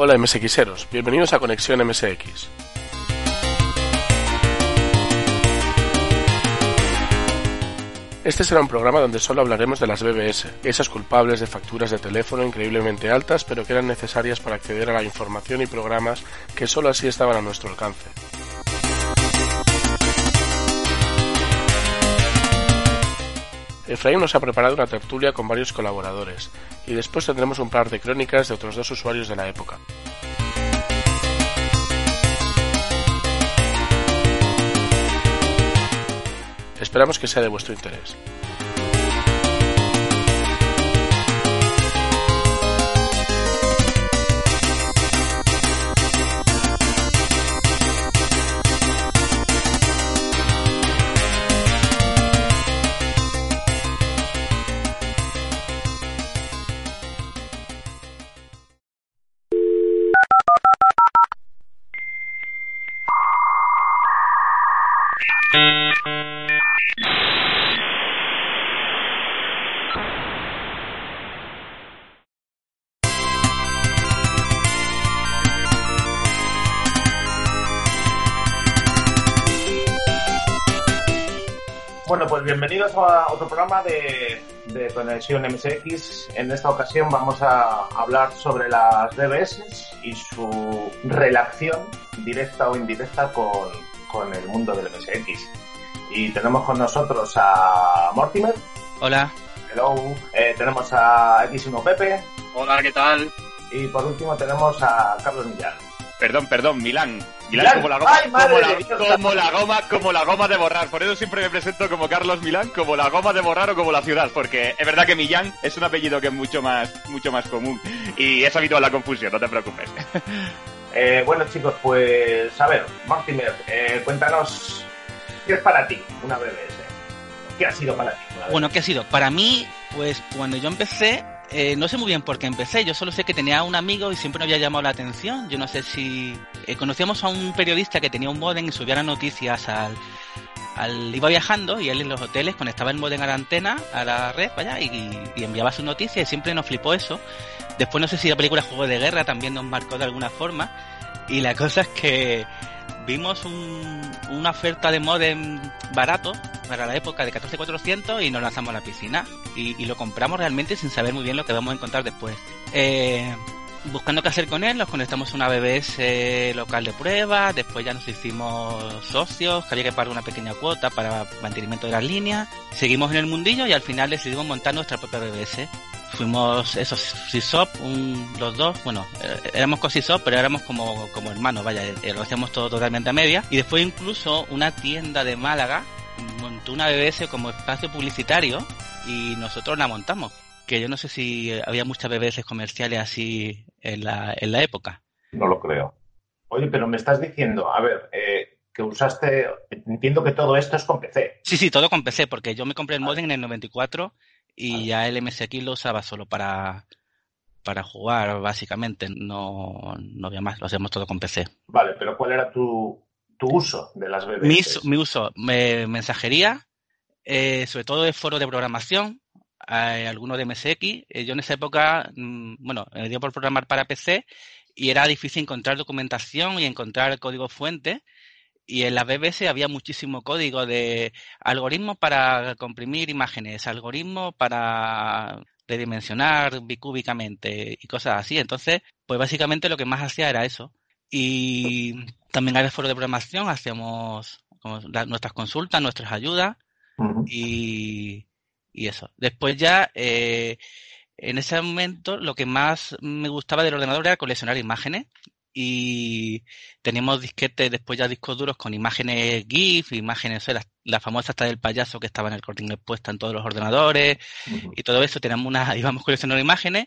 Hola MSXeros, bienvenidos a Conexión MSX. Este será un programa donde solo hablaremos de las BBS, esas culpables de facturas de teléfono increíblemente altas pero que eran necesarias para acceder a la información y programas que solo así estaban a nuestro alcance. Efraín nos ha preparado una tertulia con varios colaboradores, y después tendremos un par de crónicas de otros dos usuarios de la época. Esperamos que sea de vuestro interés. Bueno, pues bienvenidos a otro programa de, de Conexión MSX. En esta ocasión vamos a hablar sobre las DBS y su relación directa o indirecta con, con el mundo del MSX. Y tenemos con nosotros a Mortimer. Hola. Hello. Eh, tenemos a X1 Pepe. Hola, ¿qué tal? Y por último tenemos a Carlos Millán. Perdón, perdón, Milán. Milán, Milán. como la goma, Ay, madre como, la, Dios. como la goma, como la goma de borrar. Por eso siempre me presento como Carlos Milán, como la goma de borrar o como la ciudad, porque es verdad que Millán es un apellido que es mucho más, mucho más común y es habitual la confusión, no te preocupes. Eh, bueno chicos, pues a ver, Mortimer, eh, cuéntanos qué es para ti una BBS. ¿Qué ha sido para ti? Bueno, ¿qué ha sido? Para mí, pues cuando yo empecé, eh, no sé muy bien por qué empecé. Yo solo sé que tenía un amigo y siempre me había llamado la atención. Yo no sé si eh, conocíamos a un periodista que tenía un modem y subía las noticias al, al iba viajando y él en los hoteles conectaba el modem a la antena, a la red, vaya, y, y enviaba sus noticias y siempre nos flipó eso. Después no sé si la película Juego de Guerra también nos marcó de alguna forma. Y la cosa es que vimos un- una oferta de modem barato para la época de 14400 y nos lanzamos a la piscina. Y, lo compramos realmente sin saber muy bien lo que vamos a encontrar después. Eh, buscando qué hacer con él, nos conectamos a una BBS local de prueba, después ya nos hicimos socios, que había que pagar una pequeña cuota para mantenimiento de las líneas. Seguimos en el mundillo y al final decidimos montar nuestra propia BBS. Fuimos esos CISOP, un, los dos, bueno, eh, éramos COSISOP, pero éramos como, como hermanos, vaya, eh, lo hacíamos todo totalmente a media. Y después incluso una tienda de Málaga montó una BBS como espacio publicitario y nosotros la montamos. Que yo no sé si eh, había muchas BBS comerciales así en la, en la época. No lo creo. Oye, pero me estás diciendo, a ver, eh, que usaste, entiendo que todo esto es con PC. Sí, sí, todo con PC, porque yo me compré el modem en el 94 y ya el MSX lo usaba solo para, para jugar, básicamente. No, no había más, lo hacíamos todo con PC. Vale, pero ¿cuál era tu, tu uso de las BBS? Mi, mi uso, me- mensajería, eh, sobre todo de foro de programación, eh, algunos de MSX. Eh, yo en esa época, mm, bueno, me dio por programar para PC y era difícil encontrar documentación y encontrar código fuente. Y en la BBC había muchísimo código de algoritmos para comprimir imágenes, algoritmos para redimensionar bicúbicamente y cosas así. Entonces, pues básicamente lo que más hacía era eso. Y también en el foro de programación hacíamos como la- nuestras consultas, nuestras ayudas y, y eso. Después ya, eh, en ese momento, lo que más me gustaba del ordenador era coleccionar imágenes y teníamos disquetes, después ya discos duros con imágenes GIF, imágenes, o sea, la, la famosa hasta del payaso que estaba en el corte inglés puesta en todos los ordenadores y todo eso. Teníamos una, íbamos coleccionando imágenes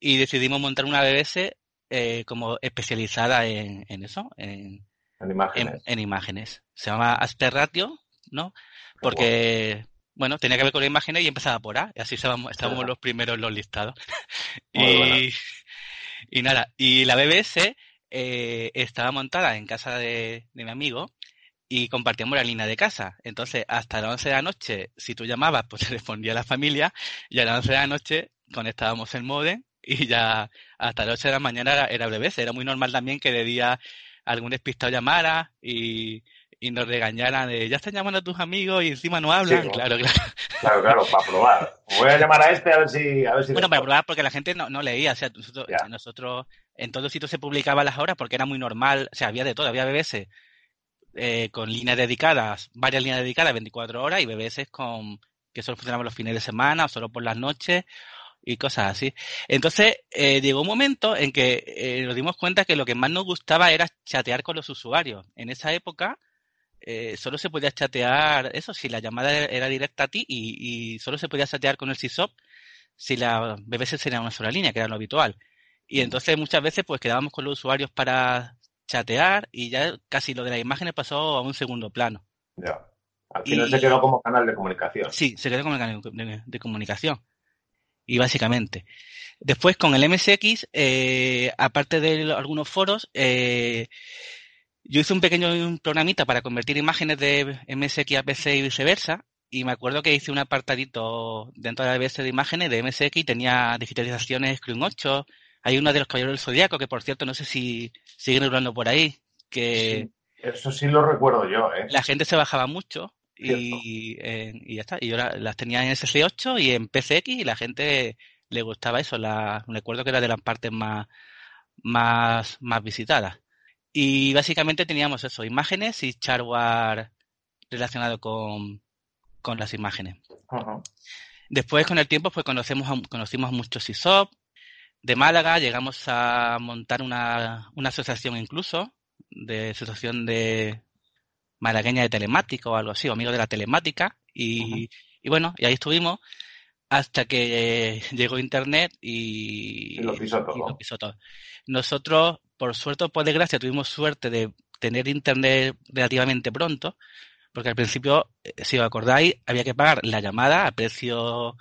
y decidimos montar una BBC eh, como especializada en, en eso, en, En en, imágenes. en imágenes. Se llama Asper Ratio, ¿no? Porque, bueno, tenía que ver con las imágenes y empezaba por A, y así estábamos, estábamos los primeros en los listados. Y, y nada, y la BBC eh, estaba montada en casa de, mi amigo y compartíamos la línea de casa. Entonces, hasta las 11 de la noche, si tú llamabas, pues te respondía la familia, y a las 11 de la noche conectábamos el modem y ya hasta las 8 de la mañana era, era BBC. Era muy normal también que de día algún despistado llamara y, y nos regañaran de ya están llamando a tus amigos y encima no hablan. Claro, claro. Claro, claro, para probar. Voy a llamar a este a ver si. A ver si bueno, para probar porque la gente no, no leía. O sea, nosotros, nosotros en todos sitios se publicaba las horas porque era muy normal. O sea, había de todo. Había BBC eh, con líneas dedicadas, varias líneas dedicadas 24 horas y BBC con que solo funcionaban los fines de semana o solo por las noches y cosas así. Entonces, eh, llegó un momento en que eh, nos dimos cuenta que lo que más nos gustaba era chatear con los usuarios. En esa época, eh, solo se podía chatear, eso, si la llamada era directa a ti y, solo se podía chatear con el SysOp si la BBC sería una sola línea, que era lo habitual. Y entonces muchas veces pues quedábamos con los usuarios para chatear y ya casi lo de las imágenes pasó a un segundo plano. Ya. Al final se quedó como canal de comunicación. Sí, se quedó como canal de, comunicación. Y básicamente. Después con el MSX, eh, aparte de algunos foros, eh, yo hice un pequeño programita para convertir imágenes de MSX a PC y viceversa. Y me acuerdo que hice un apartadito dentro de la BS de imágenes de MSX y tenía digitalizaciones Screen 8. Hay una de los caballeros del Zodíaco, que por cierto no sé si siguen hablando por ahí. Que eso sí lo recuerdo yo, ¿eh? La gente se bajaba mucho y, eh, y, ya está. Y yo las tenía en SC8 y en PCX y la gente le gustaba eso. La, recuerdo que era de las partes más, más, más visitadas. Y básicamente teníamos eso, imágenes y hardware relacionado con, con las imágenes. Después, con el tiempo, pues conocemos conocimos a muchos ISOP. De Málaga llegamos a montar una, una asociación incluso, de asociación de malagueña de telemática o algo así, o amigos de la telemática. Y, y bueno, y ahí estuvimos hasta que llegó Internet y, y lo pisó todo. Nosotros por suerte o por desgracia, tuvimos suerte de tener internet relativamente pronto, porque al principio, eh, si os acordáis, había que pagar la llamada a precio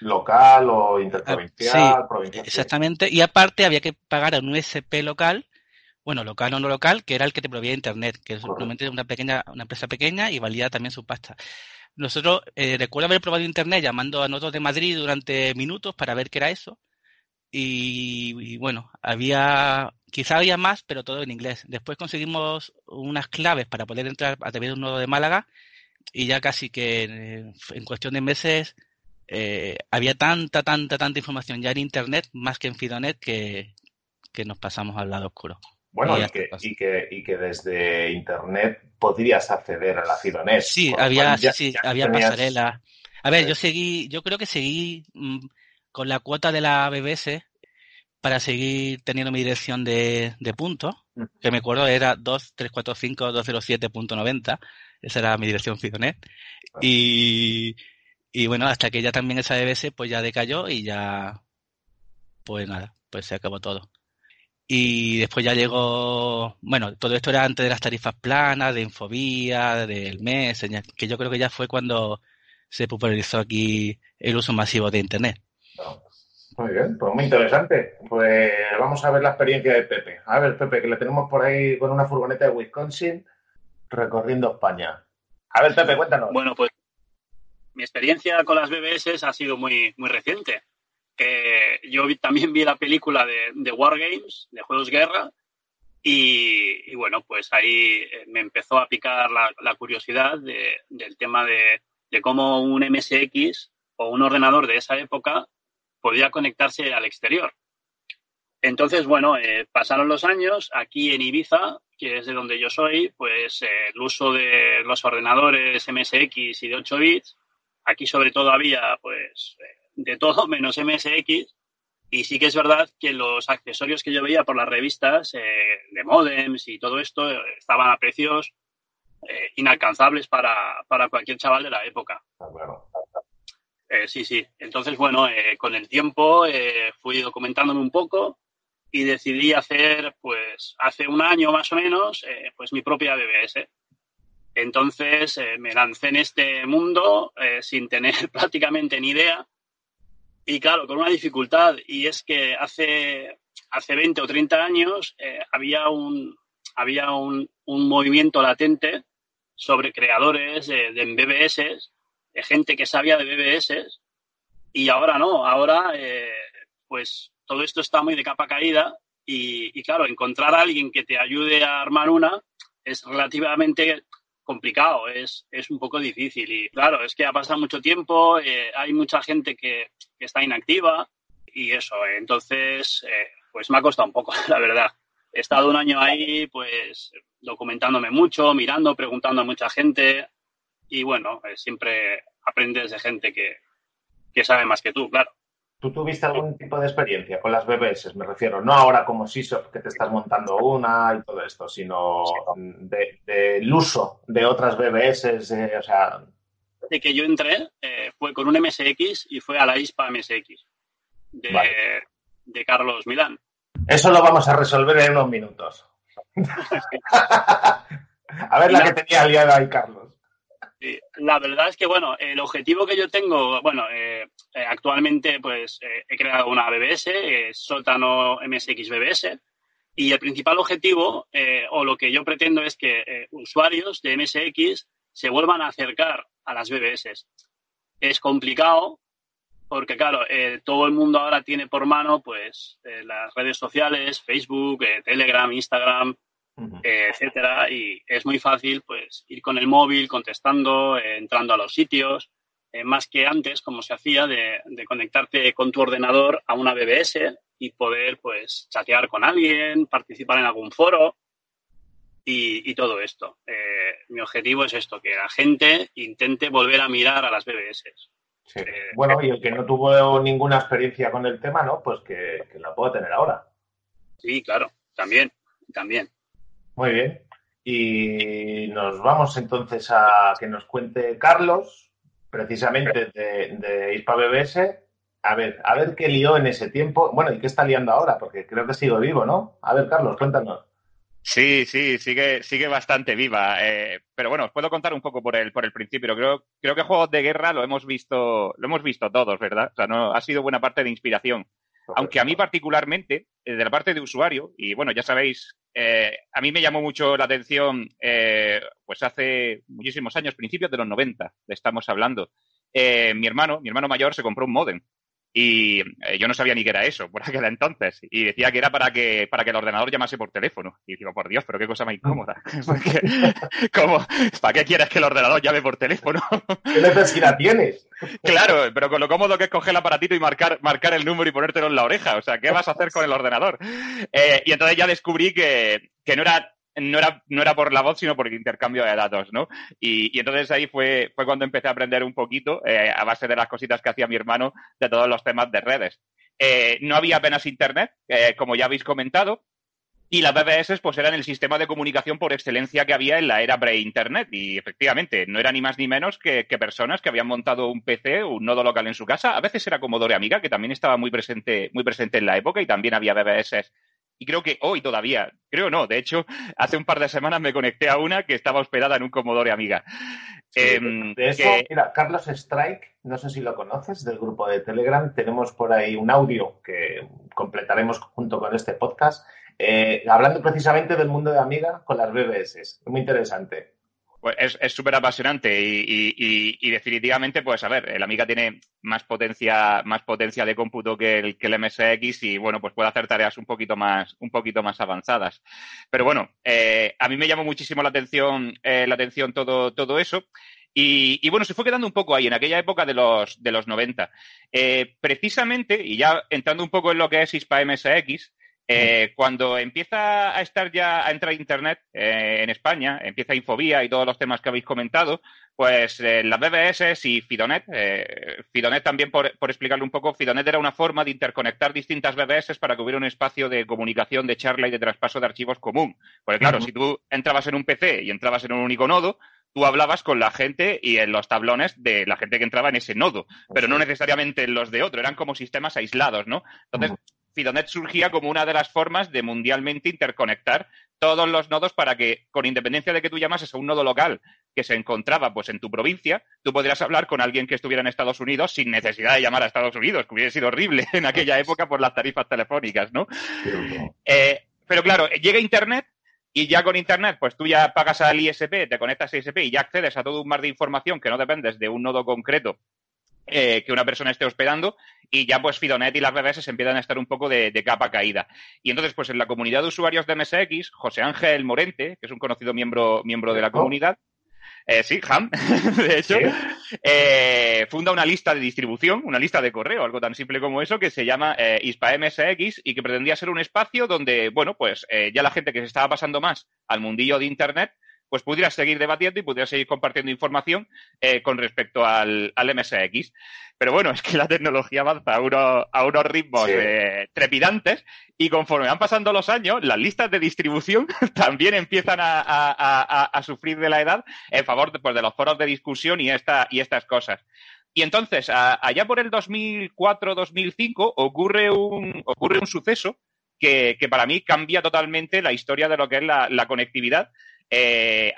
local o interprovincial, sí, Exactamente, y aparte había que pagar a un USP local, bueno, local o no local, que era el que te proveía internet, que es simplemente una pequeña, una empresa pequeña y valía también su pasta. Nosotros, eh, recuerdo haber probado internet llamando a nosotros de Madrid durante minutos para ver qué era eso. Y, bueno, había Quizá había más, pero todo en inglés. Después conseguimos unas claves para poder entrar a través de un nodo de Málaga y ya casi que eh, en cuestión de meses eh, había tanta, tanta, tanta información ya en Internet, más que en Fidonet, que, nos pasamos al lado oscuro. Bueno, y, que, y, que, y, que, desde Internet podrías acceder a la Fidonet. Sí, había, sí, había pasarela. A ver, yo seguí, yo creo que seguí mm, con la cuota de la BBS para seguir teniendo mi dirección de, de puntos, que me acuerdo era 2345207.90, esa era mi dirección Fidonet. Y, y bueno, hasta que ya también esa DBS pues ya decayó y ya, pues nada, pues se acabó todo. Y después ya llegó, bueno, todo esto era antes de las tarifas planas, de Infobía, del mes, que yo creo que ya fue cuando se popularizó aquí el uso masivo de Internet. Muy bien, pues muy interesante. Pues vamos a ver la experiencia de Pepe. A ver, Pepe, que le tenemos por ahí con una furgoneta de Wisconsin recorriendo España. A ver, Pepe, cuéntanos. Bueno, pues mi experiencia con las BBS ha sido muy, muy reciente. yo también vi la película de, de Wargames, de Juegos Guerra, y, bueno, pues ahí eh, me empezó a picar la, curiosidad del tema de, de cómo un MSX o un ordenador de esa época podía conectarse al exterior. Entonces, bueno, eh, pasaron los años, aquí en Ibiza, que es de donde yo soy, pues eh, el uso de los ordenadores MSX y de 8 bits, aquí sobre todo había pues eh, de todo menos MSX, y sí que es verdad que los accesorios que yo veía por las revistas de modems y todo esto estaban a precios inalcanzables para, para, cualquier chaval de la época. Ah, eh, sí, sí. Entonces, bueno, eh, con el tiempo eh, fui documentándome un poco y decidí hacer, pues, hace un año más o menos, pues mi propia BBS. Entonces me lancé en este mundo sin tener prácticamente ni idea y claro, con una dificultad y es que hace, hace 20 o 30 años había, un, había un, un, movimiento latente sobre creadores de, de BBS gente que sabía de BBS y ahora no, ahora eh, pues todo esto está muy de capa caída y, claro, encontrar a alguien que te ayude a armar una es relativamente complicado, es, es un poco difícil. Y claro, es que ha pasado mucho tiempo, eh, hay mucha gente que, está inactiva y eso. entonces, eh, pues me ha costado un poco, la verdad. He estado un año ahí, pues, documentándome mucho, mirando, preguntando a mucha gente y bueno, eh, siempre aprendes de gente que, que sabe más que tú, claro. ¿Tú tuviste algún tipo de experiencia con las BBS? Me refiero, no ahora como SISOP que te estás montando una y todo esto, sino del uso de otras BBS, o sea... De que yo entré eh, fue con un MSX y fue a la ISPA MSX de, de Carlos Milán. Eso lo vamos a resolver en unos minutos. a ver la, que tenía aliada ahí, Carlos. La verdad es que, bueno, el objetivo que yo tengo, bueno, eh, eh, actualmente pues eh, he creado una BBS, sótano MSX BBS, y el principal objetivo o lo que yo pretendo es que usuarios de MSX se vuelvan a acercar a las BBS. Es complicado porque, claro, todo el mundo ahora tiene por mano pues las redes sociales, Facebook, Telegram, Instagram, eh, etcétera, y es muy fácil pues ir con el móvil, contestando, eh, entrando a los sitios, eh, más que antes, como se hacía, de, conectarte con tu ordenador a una BBS y poder pues chatear con alguien, participar en algún foro y, todo esto. mi objetivo es esto, que la gente intente volver a mirar a las BBS. bueno, y el que no tuvo ninguna experiencia con el tema, ¿no? Pues que, que la pueda tener ahora. Sí, claro, también, también. Muy bien. Y nos vamos entonces a que nos cuente Carlos, precisamente de, de BBS. A ver, a ver qué lió en ese tiempo. Bueno, ¿y qué está liando ahora? Porque creo que sigo vivo, ¿no? A ver, Carlos, cuéntanos. Sí, sí, sigue, sigue bastante viva. Eh, pero bueno, os puedo contar un poco por el, por el principio. Creo, creo que juegos de guerra lo hemos visto, lo hemos visto todos, ¿verdad? O sea, no, ha sido buena parte de inspiración. Aunque a mí particularmente, eh, de la parte de usuario, y bueno, ya sabéis, eh, a mí me llamó mucho la atención, eh, pues hace muchísimos años, principios de los 90, estamos hablando, mi hermano, mi hermano mayor se compró un modem y eh, yo no sabía ni qué era eso por aquel entonces. Y decía que era para que, para que el ordenador llamase por teléfono. Y digo, por Dios, pero qué cosa más incómoda. ¿cómo, ¿Para qué quieres que el ordenador llame por teléfono? ¿Qué necesidad tienes? Claro, pero con lo cómodo que es coger el aparatito y marcar, marcar el número y ponértelo en la oreja. O sea, ¿qué vas a hacer con el ordenador? Eh, y entonces ya descubrí que, que no era no era, no era por la voz, sino por el intercambio de datos, ¿no? Y, y entonces ahí fue, fue cuando empecé a aprender un poquito, eh, a base de las cositas que hacía mi hermano, de todos los temas de redes. Eh, no había apenas internet, eh, como ya habéis comentado, y las BBS pues eran el sistema de comunicación por excelencia que había en la era pre-internet. Y efectivamente, no era ni más ni menos que, personas que habían montado un PC, un nodo local en su casa. A veces era Commodore Amiga, que también estaba muy presente, muy presente en la época, y también había BBS y creo que hoy todavía, creo no, de hecho, hace un par de semanas me conecté a una que estaba hospedada en un Commodore Amiga. Em, de eso, mira, Carlos Strike, no sé si lo conoces, del grupo de Telegram, tenemos por ahí un audio que completaremos junto con este podcast, eh, hablando precisamente del mundo de Amiga con las BBS. Muy interesante. Pues es súper apasionante y, definitivamente, pues a ver, el Amiga tiene más potencia, más potencia de cómputo que el, que el MSX y bueno, pues puede hacer tareas un poquito más, un poquito más avanzadas. Pero bueno, eh, a mí me llamó muchísimo la atención, eh, la atención todo, todo eso. Y, bueno, se fue quedando un poco ahí, en aquella época de los, de los 90. Eh, precisamente, y ya entrando un poco en lo que es ISPA MSX, eh, cuando empieza a estar ya a entrar Internet eh, en España, empieza Infobía y todos los temas que habéis comentado, pues eh, las BBS y Fidonet, Fidonet también por, por, explicarlo un poco, Fidonet era una forma de interconectar distintas BBS para que hubiera un espacio de comunicación, de charla y de traspaso de archivos común. Porque claro, si tú entrabas en un PC y entrabas en un único nodo, tú hablabas con la gente y en los tablones de la gente que entraba en ese nodo, pero no necesariamente en los de otro, eran como sistemas aislados, ¿no? Entonces, Fidonet surgía como una de las formas de mundialmente interconectar todos los nodos para que, con independencia de que tú llamases a un nodo local que se encontraba pues en tu provincia, tú podrías hablar con alguien que estuviera en Estados Unidos sin necesidad de llamar a Estados Unidos, que hubiera sido horrible en aquella época por las tarifas telefónicas, ¿no? Eh, pero claro, llega Internet y ya con Internet, pues tú ya pagas al ISP, te conectas a ISP y ya accedes a todo un mar de información que no dependes de un nodo concreto eh, que una persona esté hospedando y ya pues Fidonet y las BBS empiezan a estar un poco de, capa caída. Y entonces, pues en la comunidad de usuarios de MSX, José Ángel Morente, que es un conocido miembro, miembro de la comunidad, eh, sí, Ham, de hecho, eh, funda una lista de distribución, una lista de correo, algo tan simple como eso, que se llama eh, ISPA MSX y que pretendía ser un espacio donde, bueno, pues eh, ya la gente que se estaba pasando más al mundillo de Internet, pues pudiera seguir debatiendo y pudiera seguir compartiendo información eh, con respecto al, al, MSX. Pero bueno, es que la tecnología avanza a, uno, a unos ritmos eh, trepidantes y conforme van pasando los años, las listas de distribución también empiezan a, a, a sufrir de la edad en favor de, pues, de los foros de discusión y, esta, y estas cosas. Y entonces, allá por el 2004-2005 ocurre un, ocurre un suceso que, que, para mí cambia totalmente la historia de lo que es la, la conectividad eh,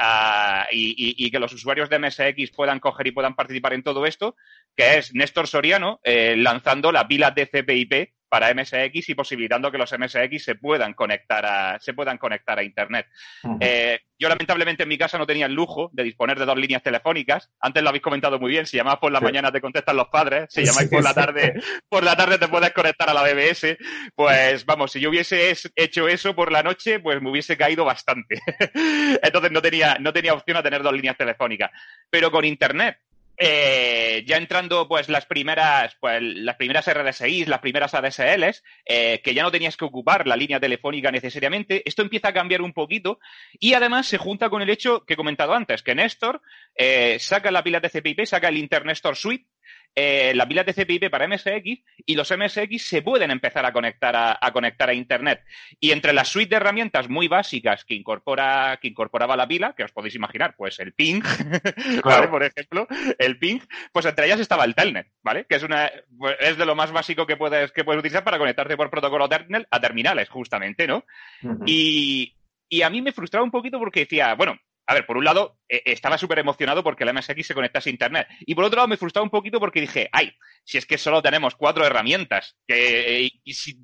y, que los usuarios de MSX puedan coger y puedan participar en todo esto, que es Néstor Soriano eh, lanzando la pila TCP/IP para MSX y posibilitando que los MSX se puedan conectar a, se puedan conectar a Internet. Uh -huh. eh, yo, lamentablemente, en mi casa no tenía el lujo de disponer de dos líneas telefónicas. Antes lo habéis comentado muy bien. Si llamas por la sí. mañana te contestan los padres. Si llamáis por la tarde, por la tarde te puedes conectar a la BBS. Pues vamos, si yo hubiese hecho eso por la noche, pues me hubiese caído bastante. Entonces no tenía, no tenía opción a tener dos líneas telefónicas. Pero con Internet, eh, ya entrando pues las primeras pues las primeras RDSI, las primeras ADSLs, eh, que ya no tenías que ocupar la línea telefónica necesariamente, esto empieza a cambiar un poquito y además se junta con el hecho que he comentado antes, que Néstor eh, saca la pila TCP/IP, saca el Internéstor Suite eh, la pila TCP/IP para MSX y los MSX se pueden empezar a conectar a, a, conectar a Internet. Y entre la suite de herramientas muy básicas que incorpora que incorporaba la pila, que os podéis imaginar, pues el ping, claro. ¿vale? por ejemplo, el ping, pues entre ellas estaba el telnet, ¿vale? Que es una pues es de lo más básico que puedes que puedes utilizar para conectarte por protocolo Ethernet a terminales, justamente, ¿no? Uh -huh. Y y a mí me frustraba un poquito porque decía, bueno, a ver, por un lado, eh, estaba súper emocionado porque el MSX se conectase a Internet. Y por otro lado, me frustraba un poquito porque dije, ay, si es que solo tenemos cuatro herramientas, que eh,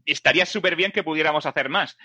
estaría súper bien que pudiéramos hacer más.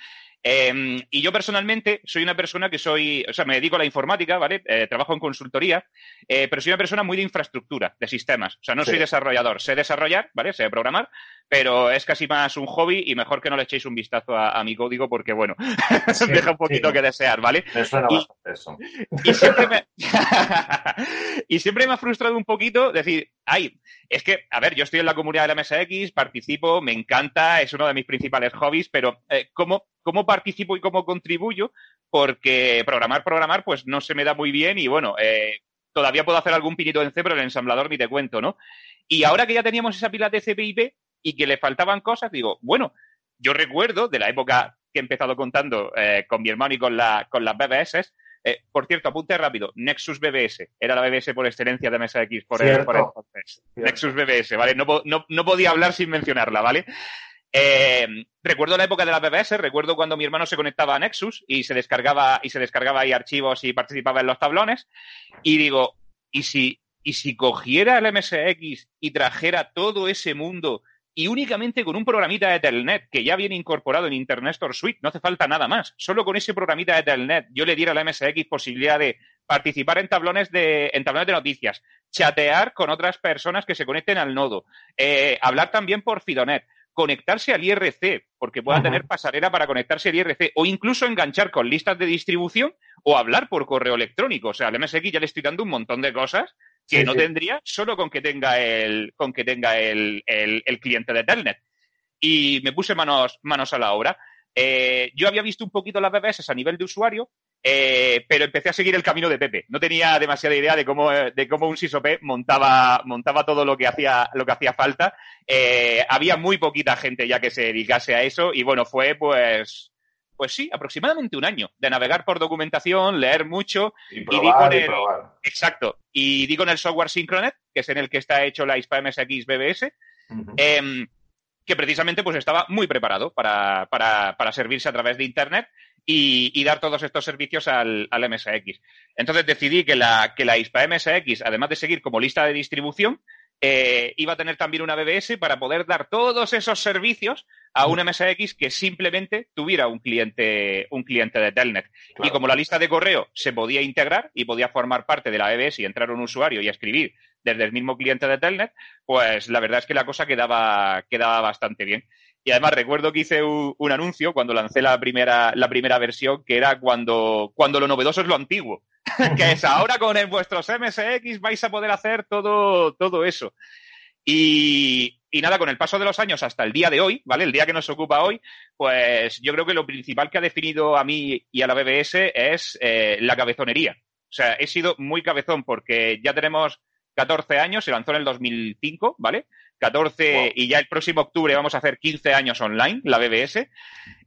Eh, y yo personalmente soy una persona que soy, o sea, me dedico a la informática, ¿vale? Eh, trabajo en consultoría, eh, pero soy una persona muy de infraestructura, de sistemas. O sea, no sí. soy desarrollador, sé desarrollar, ¿vale? Sé programar, pero es casi más un hobby y mejor que no le echéis un vistazo a, a mi código porque, bueno, sí, deja un poquito sí. que desear, ¿vale? Me suena y, bastante eso. Y siempre me, y siempre me ha frustrado un poquito decir, ay, es que, a ver, yo estoy en la comunidad de la MSX, participo, me encanta, es uno de mis principales hobbies, pero eh, ¿cómo, ¿cómo participo y cómo contribuyo? Porque programar, programar, pues no se me da muy bien y bueno, eh, todavía puedo hacer algún pinito en C, pero el ensamblador ni te cuento, ¿no? Y ahora que ya teníamos esa pila de CPIP y que le faltaban cosas, digo, bueno, yo recuerdo de la época que he empezado contando eh, con mi hermano y con, la, con las BBS, eh, por cierto, apunte rápido. Nexus BBS. Era la BBS por excelencia de MSX por, el, por entonces. Cierto. Nexus BBS, ¿vale? No, no, no, podía hablar sin mencionarla, ¿vale? Eh, recuerdo la época de la BBS, recuerdo cuando mi hermano se conectaba a Nexus y se descargaba, y se descargaba ahí archivos y participaba en los tablones. Y digo, ¿y si, y si cogiera el MSX y trajera todo ese mundo y únicamente con un programita de Telnet que ya viene incorporado en Internet Store Suite, no hace falta nada más. Solo con ese programita de Telnet yo le diera a la MSX posibilidad de participar en tablones de, en tablones de noticias, chatear con otras personas que se conecten al nodo, eh, hablar también por Fidonet, conectarse al IRC, porque pueda tener pasarela para conectarse al IRC, o incluso enganchar con listas de distribución o hablar por correo electrónico. O sea, al MSX ya le estoy dando un montón de cosas que sí, no sí. tendría solo con que tenga el, con que tenga el, el, el cliente de Telnet. Y me puse manos, manos a la obra. Eh, yo había visto un poquito las BBS a nivel de usuario, eh, pero empecé a seguir el camino de Pepe. No tenía demasiada idea de cómo, de cómo un SysOP montaba, montaba todo lo que hacía, lo que hacía falta. Eh, había muy poquita gente ya que se dedicase a eso y bueno, fue pues, pues sí, aproximadamente un año de navegar por documentación, leer mucho y probar, y di con el, y exacto, y di con el software Synchronet, que es en el que está hecho la ISPA MSX BBS. Uh -huh. eh, que precisamente pues estaba muy preparado para, para, para servirse a través de Internet y, y, dar todos estos servicios al, al, MSX. Entonces decidí que la, que la ISPA MSX, además de seguir como lista de distribución, eh, iba a tener también una BBS para poder dar todos esos servicios a un MSX que simplemente tuviera un cliente, un cliente de Telnet. Y como la lista de correo se podía integrar y podía formar parte de la BBS y entrar un usuario y escribir desde el mismo cliente de Telnet, pues la verdad es que la cosa quedaba, quedaba bastante bien. Y además recuerdo que hice un, anuncio cuando lancé la primera, la primera versión, que era cuando, cuando lo novedoso es lo antiguo. que es ahora con vuestros MSX vais a poder hacer todo, todo eso. Y, nada, con el paso de los años hasta el día de hoy, ¿vale? El día que nos ocupa hoy, pues yo creo que lo principal que ha definido a mí y a la BBS es eh, la cabezonería. O sea, he sido muy cabezón porque ya tenemos 14 años, se lanzó en el 2005, ¿vale? 14 y ya el próximo octubre vamos a hacer 15 años online, la BBS.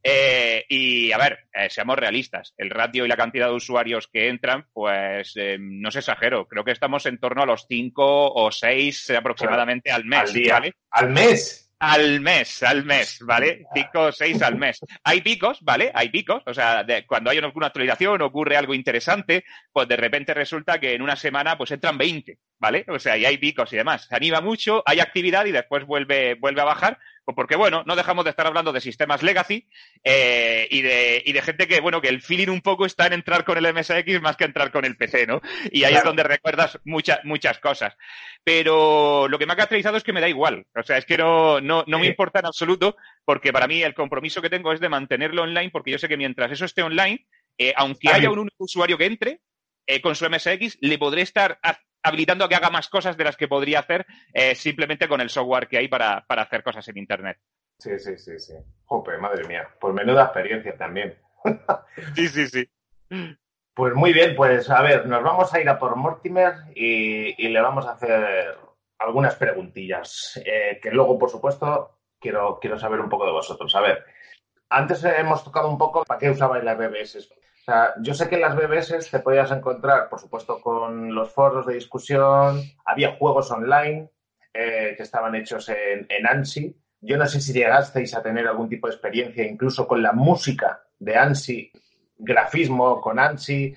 Eh, y a ver, eh, seamos realistas, el ratio y la cantidad de usuarios que entran, pues eh, no se exagero, creo que estamos en torno a los 5 o 6 aproximadamente al mes. Al día. Al mes. Al mes, al mes, ¿vale? Cinco o seis al mes. Hay picos, ¿vale? Hay picos. O sea, cuando hay alguna actualización, ocurre algo interesante, pues de repente resulta que en una semana pues entran 20, ¿vale? O sea, y hay picos y demás. Se anima mucho, hay actividad y después vuelve, vuelve a bajar, pues porque, bueno, no dejamos de estar hablando de sistemas legacy eh, y, de, y de gente que, bueno, que el feeling un poco está en entrar con el MSX más que entrar con el PC, ¿no? Y ahí es donde recuerdas muchas, muchas cosas. Pero lo que me ha caracterizado es que me da igual. O sea, es que no, no, no me importa en absoluto porque para mí el compromiso que tengo es de mantenerlo online porque yo sé que mientras eso esté online, eh, aunque haya un único usuario que entre, eh, con su MSX, le podré estar habilitando a que haga más cosas de las que podría hacer eh, simplemente con el software que hay para, hacer cosas en Internet. Sí, sí, sí, sí. Jope, madre mía. Pues menuda experiencia también. sí, sí, sí. Pues muy bien, pues a ver, nos vamos a ir a por Mortimer y, le vamos a hacer algunas preguntillas eh, que luego, por supuesto, quiero, quiero saber un poco de vosotros. A ver, antes hemos tocado un poco para qué usabais las BBS. O sea, yo sé que en las BBS te podías encontrar, por supuesto, con los foros de discusión, había juegos online eh, que estaban hechos en, ANSI. Yo no sé si llegasteis a tener algún tipo de experiencia incluso con la música de ANSI, grafismo con ANSI,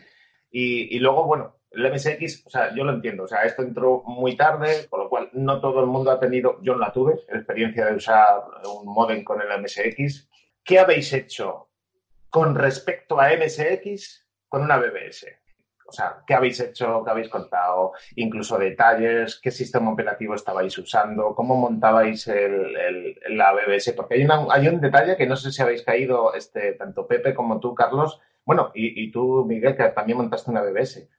y, luego, bueno, el MSX, o sea, yo lo entiendo, o sea, esto entró muy tarde, con lo cual no todo el mundo ha tenido, yo no la tuve, experiencia de usar un modem con el MSX. ¿Qué habéis hecho con respecto a MSX con una BBS. O sea, ¿qué habéis hecho? ¿Qué habéis contado? Incluso detalles, qué sistema operativo estabais usando, cómo montabais la BBS. Porque hay, hay un detalle que no sé si habéis caído, este, tanto Pepe como tú, Carlos, bueno, y, y tú, Miguel, que también montaste una BBS.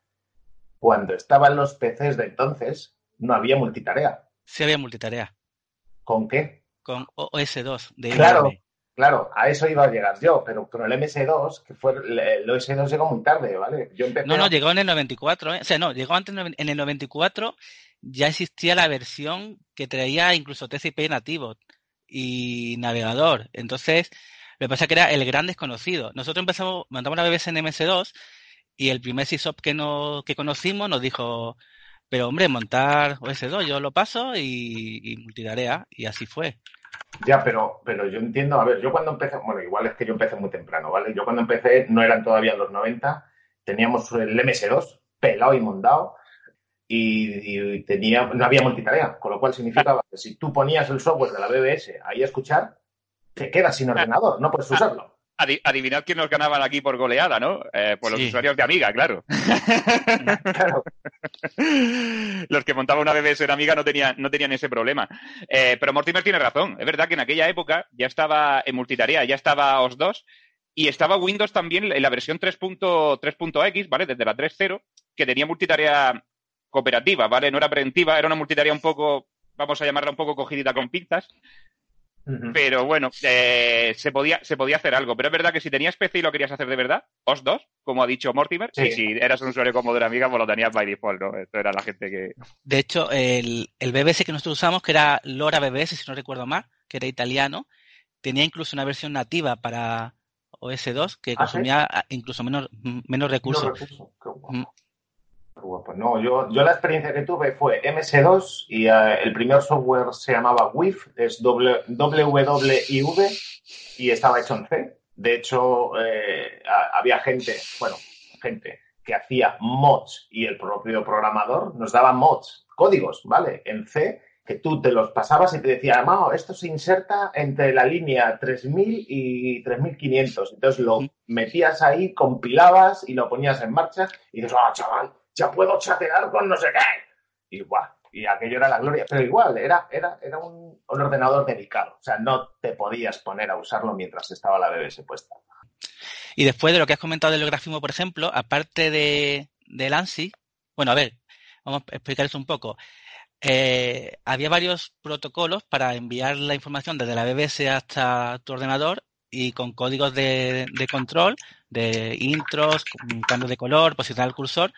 Cuando estaban los PCs de entonces, no había multitarea. Sí había multitarea. ¿Con qué? Con OS2 de Claro, Claro, a eso iba a llegar yo, pero con el MS2, que fue el OS2 llegó muy tarde, ¿vale? Yo no, no, llegó en el 94, ¿eh? o sea, no, llegó antes en el 94, ya existía la versión que traía incluso TCP nativo y navegador. Entonces, lo que pasa es que era el gran desconocido. Nosotros empezamos, mandamos la BBC en MS2 y el primer SysOp que, no, que conocimos nos dijo, pero hombre, montar OS2, yo lo paso y, y multitarea, y así fue. Ya, pero, pero yo entiendo, a ver, yo cuando empecé, bueno, igual es que yo empecé muy temprano, ¿vale? Yo cuando empecé no eran todavía los 90, teníamos el MS2 pelado y mondado y, tenía, no había multitarea, con lo cual significaba que si tú ponías el software de la BBS ahí a escuchar, te quedas sin ordenador, no puedes usarlo adivinad quién nos ganaban aquí por goleada, ¿no? Eh, por los usuarios de Amiga, claro. los que montaban una BBC en Amiga no tenían, no tenían ese problema. Eh, pero Mortimer tiene razón. Es verdad que en aquella época ya estaba en multitarea, ya estaba OS2 y estaba Windows también en la versión 3.x, ¿vale? Desde la 3.0, que tenía multitarea cooperativa, ¿vale? No era preventiva, era una multitarea un poco, vamos a llamarla un poco cogidita con pinzas. Pero bueno, eh, se, podía, se podía hacer algo. Pero es verdad que si tenías PC y lo querías hacer de verdad, os dos, como ha dicho Mortimer, y si eras un usuario como de amiga, pues lo tenías by default, ¿no? Esto era la gente que. De hecho, el, el BBS que nosotros usamos, que era Lora BBS, si no recuerdo mal, que era italiano, tenía incluso una versión nativa para OS2 que ¿Ah, consumía incluso menos, menos recursos. No, yo, yo la experiencia que tuve fue MS2 y eh, el primer software se llamaba WIF, es WWIV y estaba hecho en C. De hecho, eh, había gente, bueno, gente que hacía mods y el propio programador nos daba mods, códigos, ¿vale? En C que tú te los pasabas y te decía, Mao, esto se inserta entre la línea 3000 y 3500. Entonces lo metías ahí, compilabas y lo ponías en marcha y dices, ah, chaval, ya puedo chatear con no sé qué. Y guau, y aquello era la gloria. Pero igual, era, era, era un, ordenador dedicado. O sea, no te podías poner a usarlo mientras estaba la BBS puesta. Y después de lo que has comentado del grafismo, por ejemplo, aparte de, del ANSI, bueno, a ver, vamos a explicar esto un poco. Eh, había varios protocolos para enviar la información desde la BBS hasta tu ordenador y con códigos de, control, de intros, cambio de color, posicionar el cursor.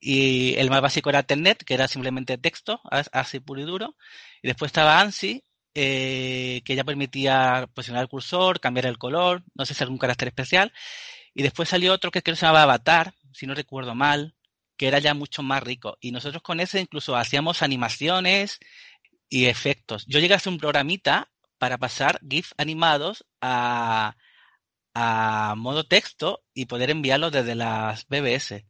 Y el más básico era Telnet, que era simplemente texto, así puro y duro. Y después estaba ANSI, eh, que ya permitía posicionar el cursor, cambiar el color, no sé si algún carácter especial. Y después salió otro que creo se llamaba Avatar, si no recuerdo mal, que era ya mucho más rico. Y nosotros con ese incluso hacíamos animaciones y efectos. Yo llegué a hacer un programita para pasar GIF animados a, a modo texto y poder enviarlos desde las BBS.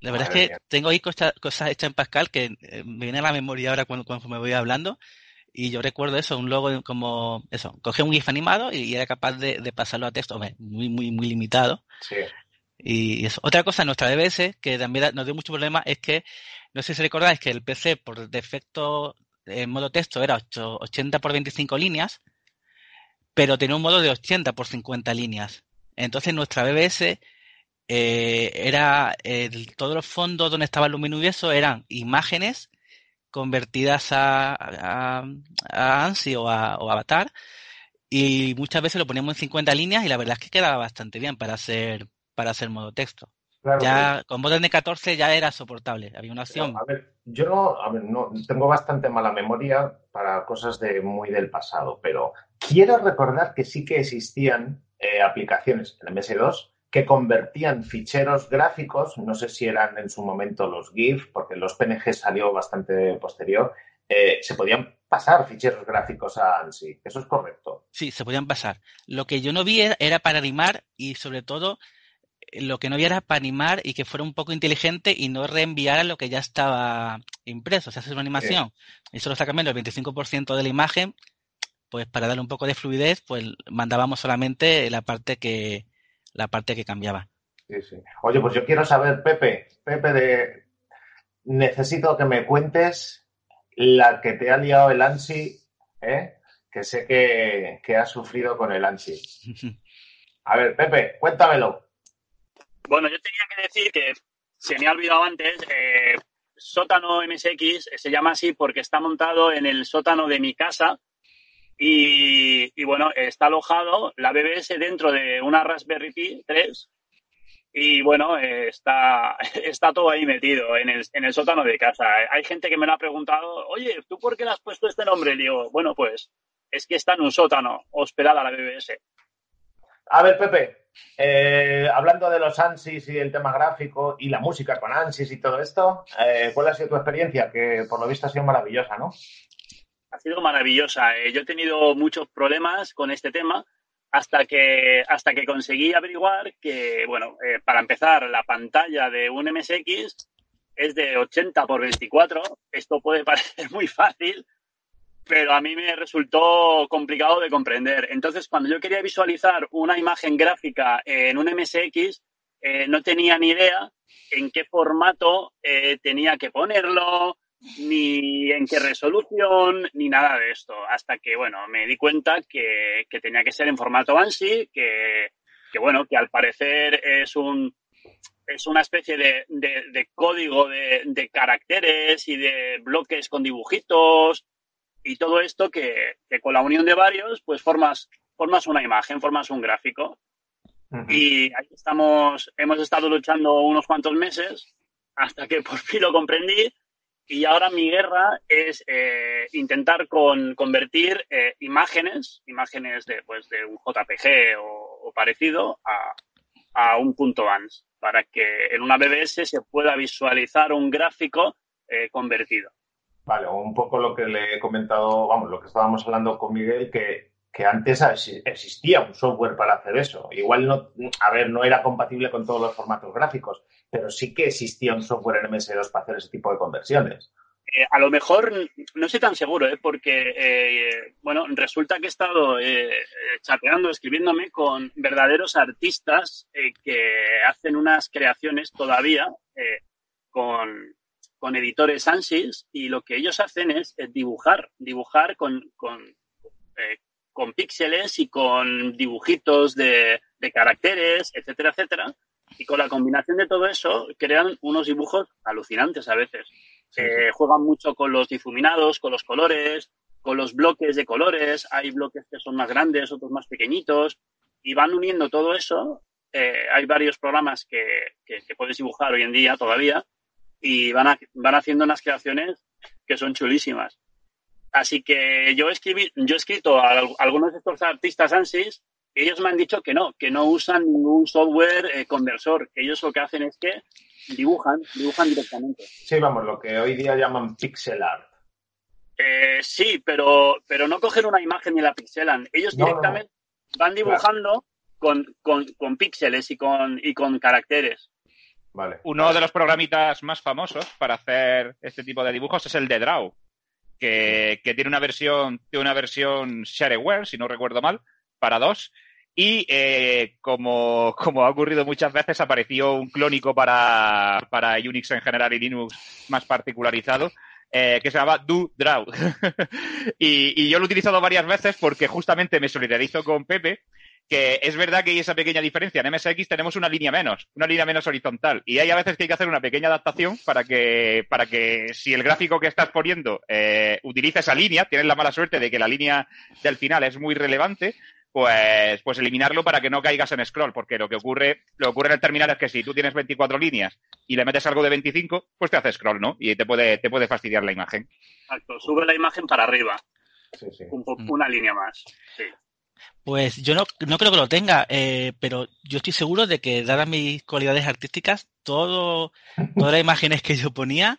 La verdad es que tengo ahí cosas, hechas en Pascal que eh, me viene a la memoria ahora cuando, cuando, me voy hablando. Y yo recuerdo eso, un logo como eso, cogía un GIF animado y, era capaz de, de, pasarlo a texto, muy, muy, muy limitado. Sí. Y eso. Otra cosa, nuestra DBS, que también nos dio mucho problema, es que, no sé si recordáis que el PC por defecto en modo texto era 80 por 25 líneas, pero tenía un modo de 80 por 50 líneas. Entonces nuestra BBS eh, era todos los fondos donde estaba el eso eran imágenes convertidas a, a, ANSI o a, o Avatar y muchas veces lo poníamos en 50 líneas y la verdad es que quedaba bastante bien para hacer para hacer modo texto. ya con modem de 14 ya era soportable, había una opción. a ver, yo no, a ver, no, tengo bastante mala memoria para cosas de muy del pasado, pero quiero recordar que sí que existían eh, aplicaciones en MS2 que convertían ficheros gráficos, no sé si eran en su momento los GIF, porque los PNG salió bastante posterior, eh, se podían pasar ficheros gráficos a ANSI. ¿Eso es correcto? Sí, se podían pasar. Lo que yo no vi era para animar y sobre todo lo que no había era para animar y que fuera un poco inteligente y no reenviara lo que ya estaba impreso. O sea, hacer una animación y solo está cambiando el 25% de la imagen, pues para darle un poco de fluidez, pues mandábamos solamente la parte que, la parte que cambiaba. Sí, sí. Oye, pues yo quiero saber, Pepe, Pepe, de necesito que me cuentes la que te ha liado el ANSI, ¿eh? que sé que, que has sufrido con el ANSI. A ver, Pepe, cuéntamelo. Bueno, yo tenía que decir que se me ha olvidado antes, eh, sótano MSX se llama así porque está montado en el sótano de mi casa y, bueno, está alojado la BBS dentro de una Raspberry Pi 3 y bueno, está, está todo ahí metido en el, en el sótano de casa. Hay gente que me lo ha preguntado, oye, ¿tú por qué le has puesto este nombre? Y digo, bueno, pues es que está en un sótano hospedada la BBS. A ver, Pepe, eh, hablando de los ANSYS y el tema gráfico y la música con ANSYS y todo esto, eh, ¿cuál ha sido tu experiencia? Que por lo visto ha sido maravillosa, ¿no? Ha sido maravillosa. Eh, yo he tenido muchos problemas con este tema hasta que, hasta que conseguí averiguar que, bueno, para empezar, la pantalla de un MSX es de 80 por 24. Esto puede parecer muy fácil, pero a mí me resultó complicado de comprender. Entonces, cuando yo quería visualizar una imagen gráfica en un MSX, eh, no tenía ni idea en qué formato eh, tenía que ponerlo, ni en qué resolución, ni nada de esto. Hasta que, bueno, me di cuenta que, tenía que ser en formato ANSI, que, bueno, que al parecer es un, es una especie de, de código de, de, caracteres y de bloques con dibujitos y todo esto que, con la unión de varios, pues formas, formas una imagen, formas un gráfico. Y ahí estamos, hemos estado luchando unos cuantos meses hasta que por fin lo comprendí. Y ahora mi guerra es eh, intentar con, convertir eh, imágenes, imágenes de, pues, de un JPG o, parecido, a, a, un punto ANS, para que en una BBS se pueda visualizar un gráfico eh, convertido. Vale, un poco lo que le he comentado, vamos, lo que estábamos hablando con Miguel, que, antes existía un software para hacer eso. Igual no, a ver, no era compatible con todos los formatos gráficos, pero sí que existía un software en MS2 para hacer ese tipo de conversiones. Eh, a lo mejor no estoy tan seguro, ¿eh? porque eh, bueno, resulta que he estado eh, chateando, escribiéndome con verdaderos artistas que hacen unas creaciones todavía con, con, editores ANSYS y lo que ellos hacen es dibujar, dibujar con, con píxeles y con dibujitos de, de caracteres, etcétera, etcétera. Y con la combinación de todo eso crean unos dibujos alucinantes a veces. Eh, juegan mucho con los difuminados, con los colores, con los bloques de colores. Hay bloques que son más grandes, otros más pequeñitos. Y van uniendo todo eso. Eh, hay varios programas que, que, puedes dibujar hoy en día todavía y van, van haciendo unas creaciones que son chulísimas. Así que yo, escribí, yo he escrito a algunos de estos artistas ANSYS ellos me han dicho que no, que no usan ningún software eh, conversor, que ellos lo que hacen es que dibujan, dibujan directamente. Sí, vamos, lo que hoy día llaman pixel art. Eh, sí, pero, pero no cogen una imagen y la pixelan. Ellos directamente van dibujando con, con, píxeles y con, y con caracteres. Vale. Uno de los programitas más famosos para hacer este tipo de dibujos es el de Draw, que, que tiene una versión, tiene una versión shareware, si no recuerdo mal, para dos, y eh, como, como, ha ocurrido muchas veces, apareció un clónico para, para Unix en general y Linux más particularizado. Eh, que se llama Do Draw. y, yo lo he utilizado varias veces porque justamente me solidarizo con Pepe, que es verdad que hay esa pequeña diferencia. En MSX tenemos una línea menos, una línea menos horizontal. Y hay a veces que hay que hacer una pequeña adaptación para que, para que si el gráfico que estás poniendo eh, utiliza esa línea, tienes la mala suerte de que la línea del final es muy relevante, pues, pues eliminarlo para que no caigas en scroll, porque lo que ocurre, lo que ocurre en el terminal es que si tú tienes 24 líneas y le metes algo de 25, pues te hace scroll, ¿no? Y te puede, te puede fastidiar la imagen. Exacto, sube la imagen para arriba. Sí, sí. Mm. una línea más. Sí. Pues yo no, no creo que lo tenga, eh, pero yo estoy seguro de que, dadas mis cualidades artísticas, todo, todas las imágenes que yo ponía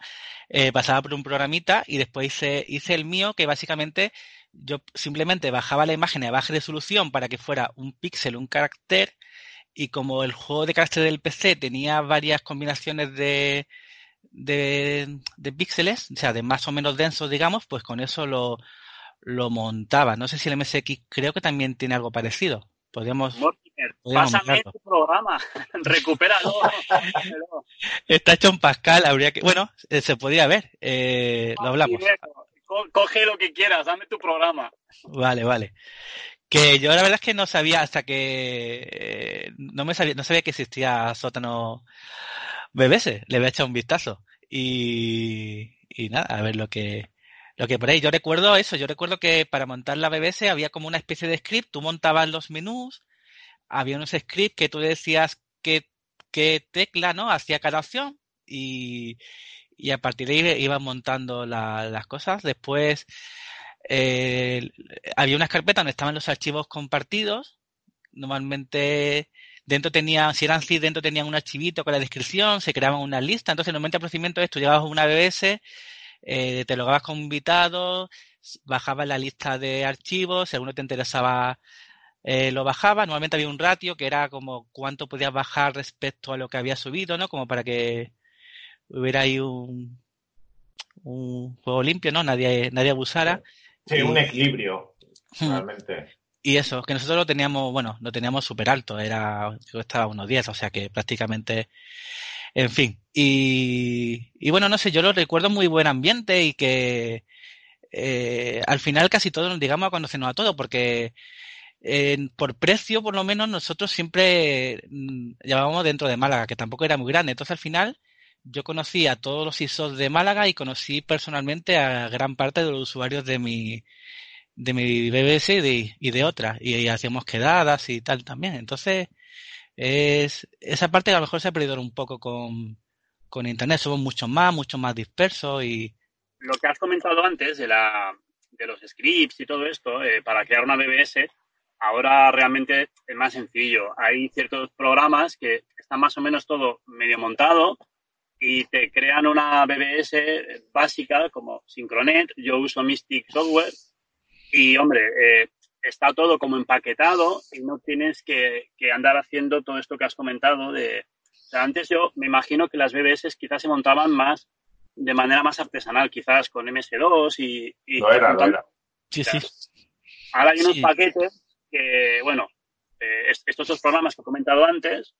eh, pasaba por un programita y después hice, hice el mío que básicamente yo simplemente bajaba la imagen a baja resolución para que fuera un píxel, un carácter, y como el juego de carácter del PC tenía varias combinaciones de, de, píxeles, o sea, de más o menos densos, digamos, pues con eso lo, lo montaba. No sé si el MSX creo que también tiene algo parecido. Podríamos. pásame tu programa, recupéralo. Está hecho en Pascal, habría que. Bueno, eh, se podía ver, eh, lo hablamos coge lo que quieras, dame tu programa. Vale, vale. Que yo la verdad es que no sabía hasta que eh, no me sabía, no sabía que existía sótano BBS, le había echado un vistazo. Y, y nada, a ver lo que lo que por ahí. Yo recuerdo eso, yo recuerdo que para montar la BBS había como una especie de script, tú montabas los menús, había unos scripts que tú decías qué, qué tecla, ¿no? Hacía cada opción y, y a partir de ahí iban montando las cosas. Después eh, había una carpeta donde estaban los archivos compartidos. Normalmente dentro tenía, si eran zip, dentro tenían un archivito con la descripción, se creaban una lista. Entonces, normalmente el procedimiento es tú llevabas una BBS, eh, te logabas con invitados, bajabas la lista de archivos, si alguno te interesaba eh, lo bajaba. Normalmente había un ratio que era como cuánto podías bajar respecto a lo que había subido, ¿no? Como para que hubiera ahí un, un juego limpio, ¿no? Nadie, nadie abusara. Sí, un equilibrio, realmente. Y eso, que nosotros lo teníamos, bueno, lo teníamos súper alto, era, yo estaba unos 10, o sea que prácticamente, en fin. Y, y bueno, no sé, yo lo recuerdo muy buen ambiente y que eh, al final casi todos, digamos, a conocernos a todos, porque eh, por precio, por lo menos, nosotros siempre mm, llevábamos dentro de Málaga, que tampoco era muy grande. Entonces, al final, yo conocí a todos los ISOs de Málaga y conocí personalmente a gran parte de los usuarios de mi, de mi BBC y de, y de otras. Y, hacíamos quedadas y tal también. Entonces, es esa parte a lo mejor se ha perdido un poco con, con Internet. Somos mucho más, mucho más dispersos y... Lo que has comentado antes de, la, de los scripts y todo esto, eh, para crear una BBS, ahora realmente es más sencillo. Hay ciertos programas que están más o menos todo medio montado y te crean una BBS básica como Synchronet. Yo uso Mystic Software y, hombre, eh, está todo como empaquetado y no tienes que, andar haciendo todo esto que has comentado de... antes yo me imagino que las BBS quizás se montaban más de manera más artesanal, quizás con MS2 y... y no era, no era. Sí, sí. Ahora hay unos paquetes que, bueno, eh, estos dos programas que he comentado antes,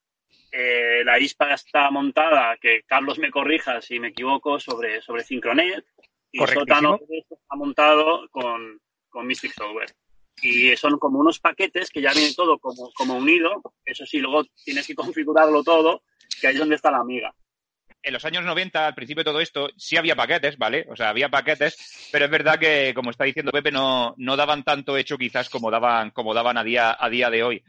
eh, la ISPA está montada, que Carlos me corrija si me equivoco, sobre, sobre Syncronet, y Sótano está montado con, con Mystic Software. Y son como unos paquetes que ya viene todo como, como unido. Eso sí, luego tienes que configurarlo todo, que ahí es donde está la amiga en los años 90, al principio de todo esto, sí había paquetes, ¿vale? O sea, había paquetes, pero es verdad que, como está diciendo Pepe, no, no daban tanto hecho quizás como daban, como daban a día, a día de hoy.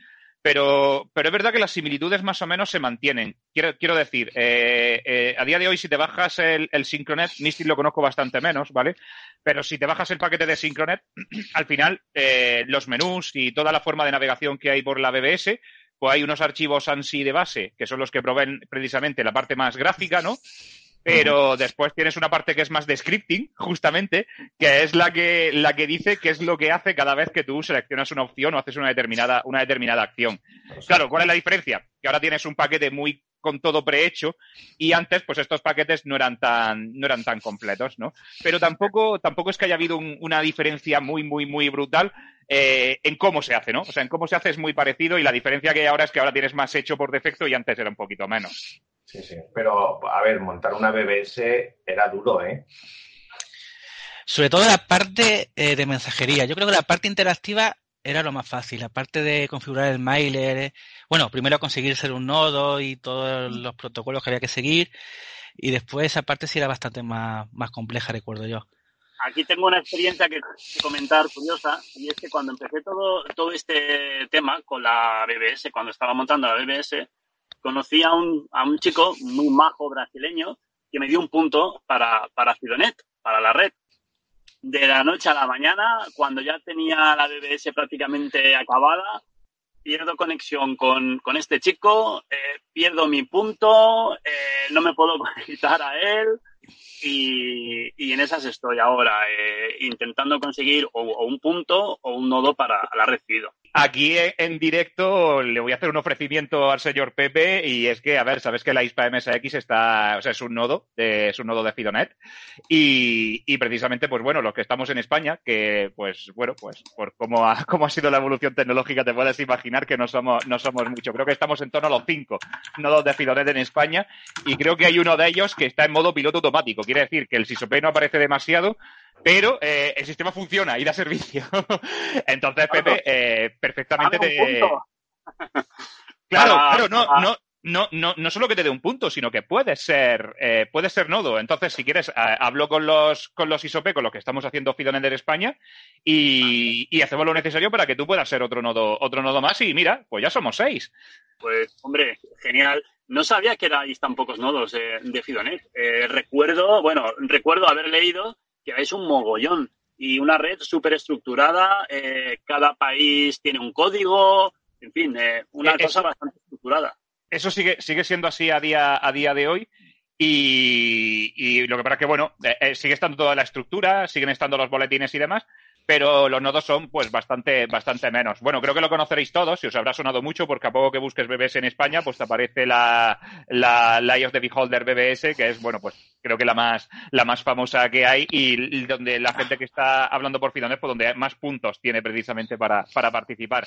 Pero, pero es verdad que las similitudes más o menos se mantienen. Quiero, quiero decir, eh, eh, a día de hoy, si te bajas el, el Synchronet, Misty lo conozco bastante menos, ¿vale? Pero si te bajas el paquete de Synchronet, al final eh, los menús y toda la forma de navegación que hay por la BBS pues hay unos archivos ANSI de base, que son los que proveen precisamente la parte más gráfica, ¿no? Pero después tienes una parte que es más de scripting, justamente, que es la que, la que dice qué es lo que hace cada vez que tú seleccionas una opción o haces una determinada, una determinada acción. Claro, ¿cuál es la diferencia? Que ahora tienes un paquete muy con todo prehecho y antes pues estos paquetes no eran tan no eran tan completos no pero tampoco tampoco es que haya habido una diferencia muy muy muy brutal eh, en cómo se hace no o sea en cómo se hace es muy parecido y la diferencia que hay ahora es que ahora tienes más hecho por defecto y antes era un poquito menos sí sí pero a ver montar una BBS era duro eh sobre todo la parte eh, de mensajería yo creo que la parte interactiva era lo más fácil. Aparte de configurar el mailer, bueno, primero conseguir ser un nodo y todos los protocolos que había que seguir. Y después esa parte sí era bastante más, más compleja, recuerdo yo. Aquí tengo una experiencia que comentar curiosa, y es que cuando empecé todo, todo este tema con la BBS, cuando estaba montando la BBS, conocí a un, a un chico muy majo brasileño que me dio un punto para, para Fidonet, para la red de la noche a la mañana, cuando ya tenía la BBS prácticamente acabada, pierdo conexión con, con este chico, eh, pierdo mi punto, eh, no me puedo conectar a él y, y en esas estoy ahora, eh, intentando conseguir o, o, un punto o un nodo para la red FIDO. Aquí en directo le voy a hacer un ofrecimiento al señor Pepe y es que, a ver, sabes que la ISPA MSX está, o sea, es un nodo, de, es un nodo de Fidonet y, y, precisamente, pues bueno, los que estamos en España, que pues bueno, pues por cómo ha, cómo ha sido la evolución tecnológica te puedes imaginar que no somos, no somos mucho. Creo que estamos en torno a los cinco nodos de Fidonet en España y creo que hay uno de ellos que está en modo piloto automático. Quiere decir que el SISOP no aparece demasiado, pero eh, el sistema funciona y da servicio. Entonces, Pepe, eh, perfectamente te... claro, claro, no, no, no, no, no solo que te dé un punto, sino que puede ser, eh, puede ser nodo. Entonces, si quieres, eh, hablo con los, con los ISOP, con los que estamos haciendo Fidonender España, y, y, hacemos lo necesario para que tú puedas ser otro nodo, otro nodo más. Y mira, pues ya somos seis. Pues, hombre, genial. No sabía que erais tan pocos nodos de, de Fidonet. Eh, recuerdo, bueno, recuerdo haber leído que es un mogollón y una red súper estructurada. Eh, cada país tiene un código, en fin, eh, una Eso, cosa bastante estructurada. Eso sigue, sigue siendo así a día, a día de hoy. Y, y lo que pasa es que, bueno, eh, sigue estando toda la estructura, siguen estando los boletines y demás, pero los nodos son pues bastante, bastante menos. Bueno, creo que lo conoceréis todos y os habrá sonado mucho porque a poco que busques BBS en España, pues te aparece la, la, la of the Beholder BBS, que es, bueno, pues creo que la más, la más famosa que hay y donde la gente que está hablando por Fidonet, pues donde más puntos tiene precisamente para, para participar.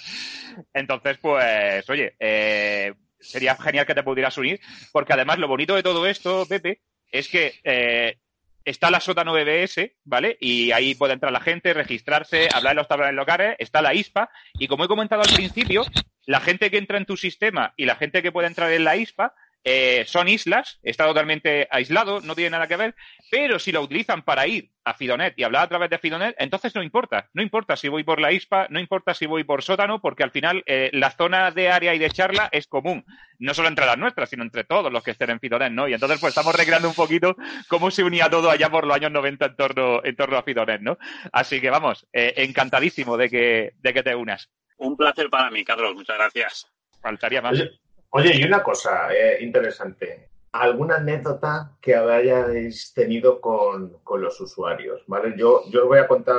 Entonces, pues, oye, eh, sería genial que te pudieras unir, porque además lo bonito de todo esto, Pepe, es que eh, está la sótano BBS, ¿vale? Y ahí puede entrar la gente, registrarse, hablar en los tablones locales, está la ISPA, y como he comentado al principio, la gente que entra en tu sistema y la gente que puede entrar en la ISPA eh, son islas, está totalmente aislado, no tiene nada que ver, pero si lo utilizan para ir a Fidonet y hablar a través de Fidonet, entonces no importa. No importa si voy por la ISPA, no importa si voy por sótano, porque al final eh, la zona de área y de charla es común. No solo entre las nuestras, sino entre todos los que estén en Fidonet, ¿no? Y entonces pues estamos recreando un poquito cómo se unía todo allá por los años 90 en torno, en torno a Fidonet, ¿no? Así que vamos, eh, encantadísimo de que, de que te unas. Un placer para mí, Carlos. Muchas gracias. Faltaría más. Oye, y una cosa eh, interesante. ¿Alguna anécdota que hayáis tenido con, con, los usuarios? ¿vale? Yo, yo os voy a contar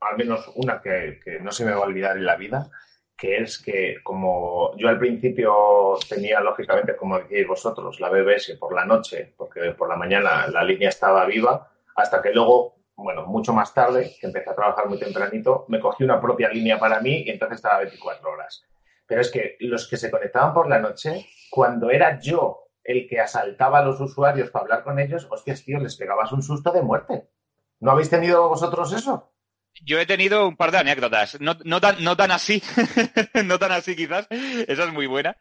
al menos una que, que, no se me va a olvidar en la vida. que es que como yo al principio tenía, lógicamente, como decís vosotros, la BBS por la noche, porque por la mañana la línea estaba viva, hasta que luego, bueno, mucho más tarde, que empecé a trabajar muy tempranito, me cogí una propia línea para mí y entonces estaba 24 horas. Pero es que los que se conectaban por la noche, cuando era yo el que asaltaba a los usuarios para hablar con ellos, hostias, tío, les pegabas un susto de muerte. ¿No habéis tenido vosotros eso? Yo he tenido un par de anécdotas, no, no, tan, no tan así, no tan así quizás, esa es muy buena,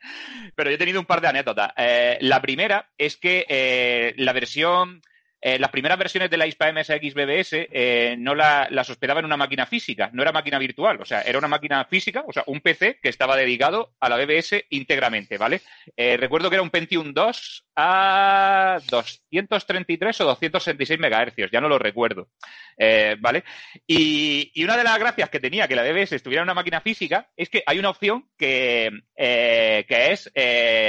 pero yo he tenido un par de anécdotas. Eh, la primera es que eh, la versión eh, las primeras versiones de la ISPA MSX BBS eh, no la, las hospedaba en una máquina física, no era máquina virtual, o sea, era una máquina física, o sea, un PC que estaba dedicado a la BBS íntegramente, ¿vale? Eh, recuerdo que era un Pentium 2 a 233 o 266 MHz, ya no lo recuerdo, ¿vale? Y, y, una de las gracias que tenía que la BBS estuviera en una máquina física es que hay una opción que, que es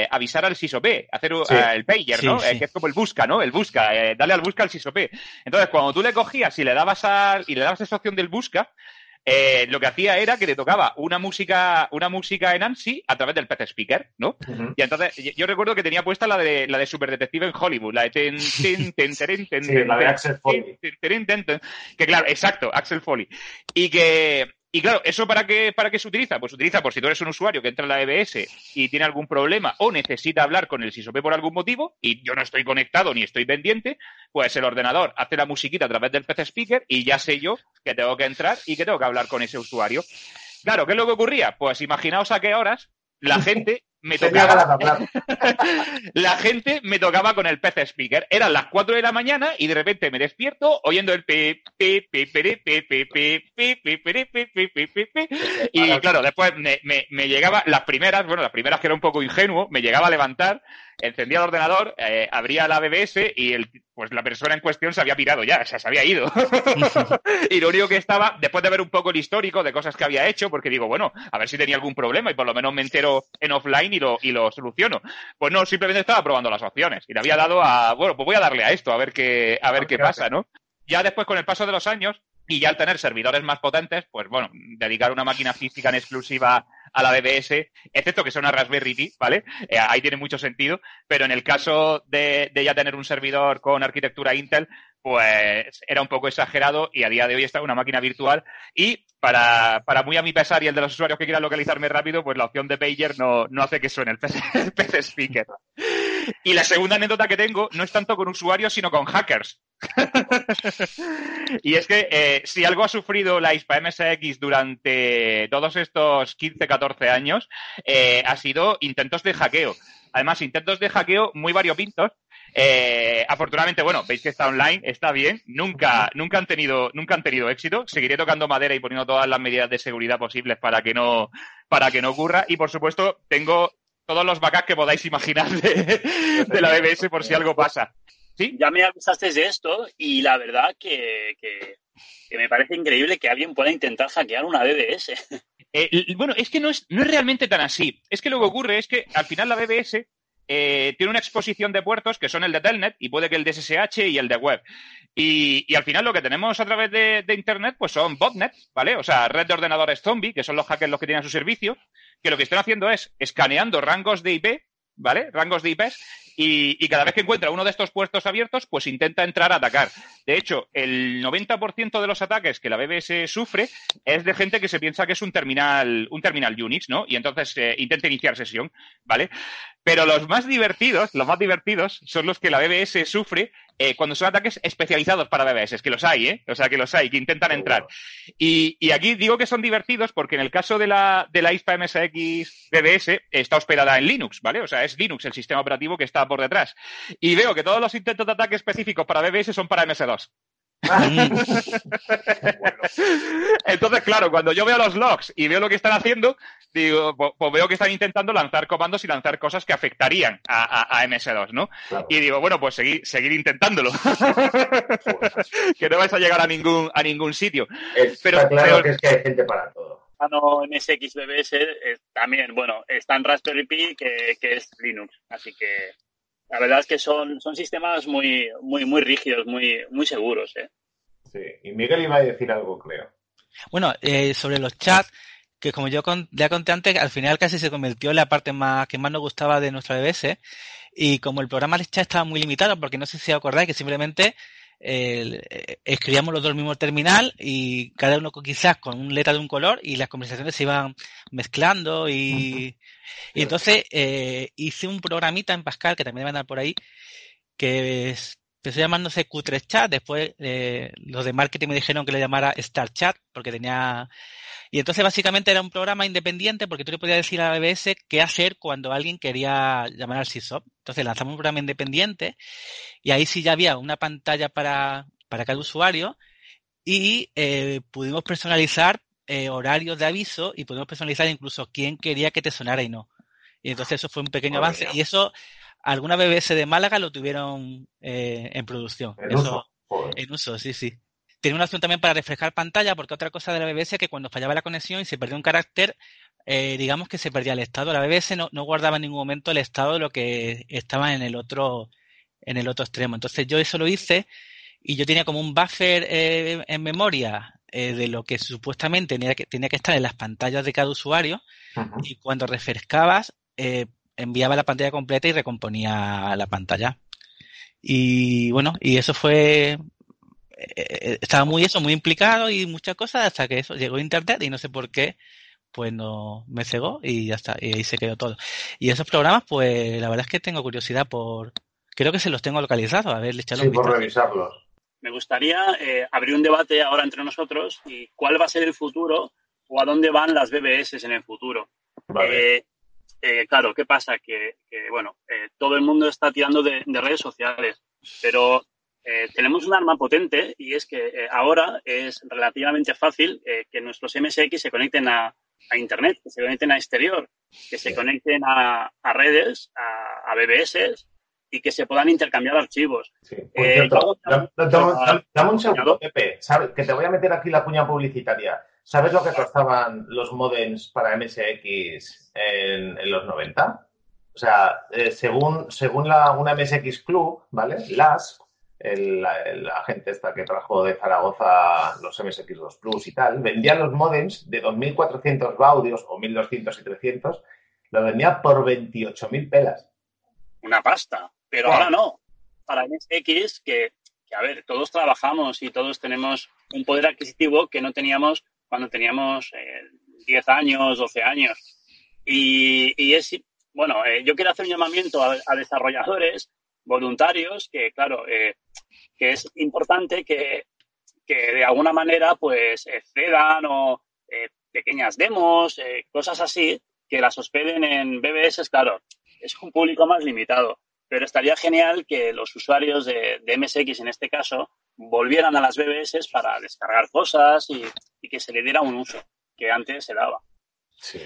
avisar al SISOP, hacer el pager, ¿no? que es como el busca, ¿no? El busca, dale al busca el SISOP. Entonces, cuando tú le cogías y le dabas al, y le dabas esa opción del busca, eh, lo que hacía era que te tocaba una música, una música en ANSI a través del PC Speaker, ¿no? Y entonces, yo recuerdo que tenía puesta la de la de Super Detective en Hollywood, la de ten, ten, ten, ten, ten, la de Axel Foley. Que claro, exacto, Axel Foley. Y que y claro, ¿eso para qué, para qué se utiliza? Pues se utiliza por si tú eres un usuario que entra en la EBS y tiene algún problema o necesita hablar con el SISOP por algún motivo y yo no estoy conectado ni estoy pendiente, pues el ordenador hace la musiquita a través del PC Speaker y ya sé yo que tengo que entrar y que tengo que hablar con ese usuario. Claro, ¿qué es lo que ocurría? Pues imaginaos a qué horas la gente me tocaba. la gente me tocaba con el PC Speaker. Eran las 4 de la mañana y de repente me despierto oyendo el pe, pe, pe, pere, pe, pe, pe, pe, pe, pere. Y claro, después me, me, me llegaba, las primeras, bueno, las primeras que era un poco ingenuo, me llegaba a levantar encendía el ordenador, eh, abría la BBS y el, pues la persona en cuestión se había pirado ya, o sea, se había ido. y lo único que estaba, después de ver un poco el histórico de cosas que había hecho, porque digo, bueno, a ver si tenía algún problema y por lo menos me entero en offline y lo, y lo soluciono. Pues no, simplemente estaba probando las opciones y le había dado a, bueno, pues voy a darle a esto, a ver qué, a ver qué pasa, ¿no? Ya después, con el paso de los años, y ya al tener servidores más potentes, pues bueno, dedicar una máquina física en exclusiva a la BBS, excepto que sea una Raspberry Pi, ¿vale? Eh, ahí tiene mucho sentido, pero en el caso de, de, ya tener un servidor con arquitectura Intel, pues era un poco exagerado y a día de hoy está una máquina virtual y para, para muy a mi pesar y el de los usuarios que quieran localizarme rápido, pues la opción de pager no, no hace que suene el PC, speaker. Y la segunda anécdota que tengo no es tanto con usuarios, sino con hackers. y es que eh, si algo ha sufrido la ISPA MSX durante todos estos 15, 14 años, eh, ha sido intentos de hackeo. Además, intentos de hackeo muy variopintos. Eh, afortunadamente, bueno, veis que está online, está bien. Nunca, nunca han tenido, nunca han tenido éxito. Seguiré tocando madera y poniendo todas las medidas de seguridad posibles para que no, para que no ocurra. Y por supuesto, tengo todos los backups que podáis imaginar de, de la BBS por si algo pasa. ¿Sí? Ya me avisaste de esto y la verdad que, que, que, me parece increíble que alguien pueda intentar hackear una BBS. Eh, bueno, es que no es, no es realmente tan así. Es que lo que ocurre es que al final la BBS eh, tiene una exposición de puertos que son el de Telnet y puede que el de SSH y el de web. Y, al final lo que tenemos a través de, Internet pues son botnet, ¿vale? O sea, red de ordenadores zombie, que son los hackers los que tienen su servicio, que lo que están haciendo es escaneando rangos de IP, ¿vale? Rangos de IPs y, cada vez que encuentra uno de estos puestos abiertos, pues intenta entrar a atacar. De hecho, el 90% de los ataques que la BBS sufre es de gente que se piensa que es un terminal, un terminal Unix, ¿no? Y entonces eh, intenta iniciar sesión, ¿vale? Pero los más divertidos, los más divertidos son los que la BBS sufre eh, cuando son ataques especializados para BBS, que los hay, ¿eh? O sea, que los hay, que intentan entrar. Y, y, aquí digo que son divertidos porque en el caso de la, de la ISPA MSX BBS está hospedada en Linux, ¿vale? O sea, es Linux el sistema operativo que está por detrás. Y veo que todos los intentos de ataque específicos para BBS son para MS2. Entonces, claro, cuando yo veo los logs y veo lo que están haciendo, digo, pues, veo que están intentando lanzar comandos y lanzar cosas que afectarían a, a, a MS2, ¿no? Claro. Y digo, bueno, pues seguir, seguir intentándolo. que no vais a llegar a ningún, a ningún sitio. Es, pero, claro pero, que es que hay gente para todo. No, MSX BBS eh, también, bueno, está en Raspberry Pi, que, que es Linux, así que la verdad es que son, son sistemas muy, muy, muy rígidos, muy, muy seguros. ¿eh? Sí, y Miguel iba a decir algo, creo. Bueno, eh, sobre los chats, que como yo ya conté antes, al final casi se convirtió en la parte más que más nos gustaba de nuestra BBS. Y como el programa chat estaba muy limitado, porque no sé si os acordáis que simplemente eh, escribíamos los dos el mismo terminal y cada uno quizás con un letra de un color y las conversaciones se iban mezclando y, y entonces eh, hice un programita en Pascal que también van a dar por ahí que empezó llamándose Q3 Chat, después eh, los de marketing me dijeron que le llamara Star Chat porque tenía y entonces básicamente era un programa independiente porque tú le podías decir a la BBS qué hacer cuando alguien quería llamar al SysOp. Entonces lanzamos un programa independiente y ahí sí ya había una pantalla para, para cada usuario y eh, pudimos personalizar eh, horarios de aviso y pudimos personalizar incluso quién quería que te sonara y no. Y entonces eso fue un pequeño avance y eso alguna BBS de Málaga lo tuvieron eh, en producción. eso, En uso, sí, sí. Tiene una opción también para refrescar pantalla, porque otra cosa de la BBS es que cuando fallaba la conexión y se perdía un carácter, eh, digamos que se perdía el estado. La BBS no, no, guardaba en ningún momento el estado de lo que estaba en el otro, en el otro extremo. Entonces yo eso lo hice y yo tenía como un buffer eh, en memoria eh, de lo que supuestamente tenía que, tenía que estar en las pantallas de cada usuario y cuando refrescabas enviaba la pantalla completa y recomponía la pantalla. Y bueno, y eso fue eh, estaba muy eso, muy implicado y muchas cosas hasta que eso llegó internet y no sé por qué, pues no me cegó y ya está, y ahí se quedó todo. Y esos programas, pues la verdad es que tengo curiosidad por, creo que se los tengo localizados, a ver, echarle sí, por revisarlos. Me gustaría eh, abrir un debate ahora entre nosotros y cuál va a ser el futuro o a dónde van las BBS en el futuro. Eh, claro, ¿qué pasa? Que, bueno, todo el mundo está tirando de redes sociales, pero eh, tenemos un arma potente y es que eh, ahora es relativamente fácil eh, que nuestros MSX se conecten a, Internet, que se conecten a exterior, que se conecten a, redes, a, BBS y que se puedan intercambiar archivos. Sí. dame, un segundo, Pepe, que te voy a meter aquí la cuña publicitaria. ¿Sabes lo que costaban los modems para MSX en, los 90? O sea, según, según la, una MSX Club, ¿vale? Las el, la, gente esta que trajo de Zaragoza los MSX2 Plus y tal, vendía los modems de 2.400 baudios o 1.200 y 300, los vendía por 28.000 pelas. Una pasta, pero ahora no. Para MSX, que, que, a ver, todos trabajamos y todos tenemos un poder adquisitivo que no teníamos cuando teníamos 10 eh, años, 12 años. Y, y es, bueno, eh, yo quiero hacer un llamamiento a, desarrolladores voluntarios que, claro, eh, que es importante que, de alguna manera pues cedan o eh, pequeñas demos, eh, cosas así, que las hospeden en BBS, claro, es un público más limitado. Pero estaría genial que los usuarios de, MSX, en este caso, volvieran a las BBS para descargar cosas y, que se le diera un uso que antes se daba.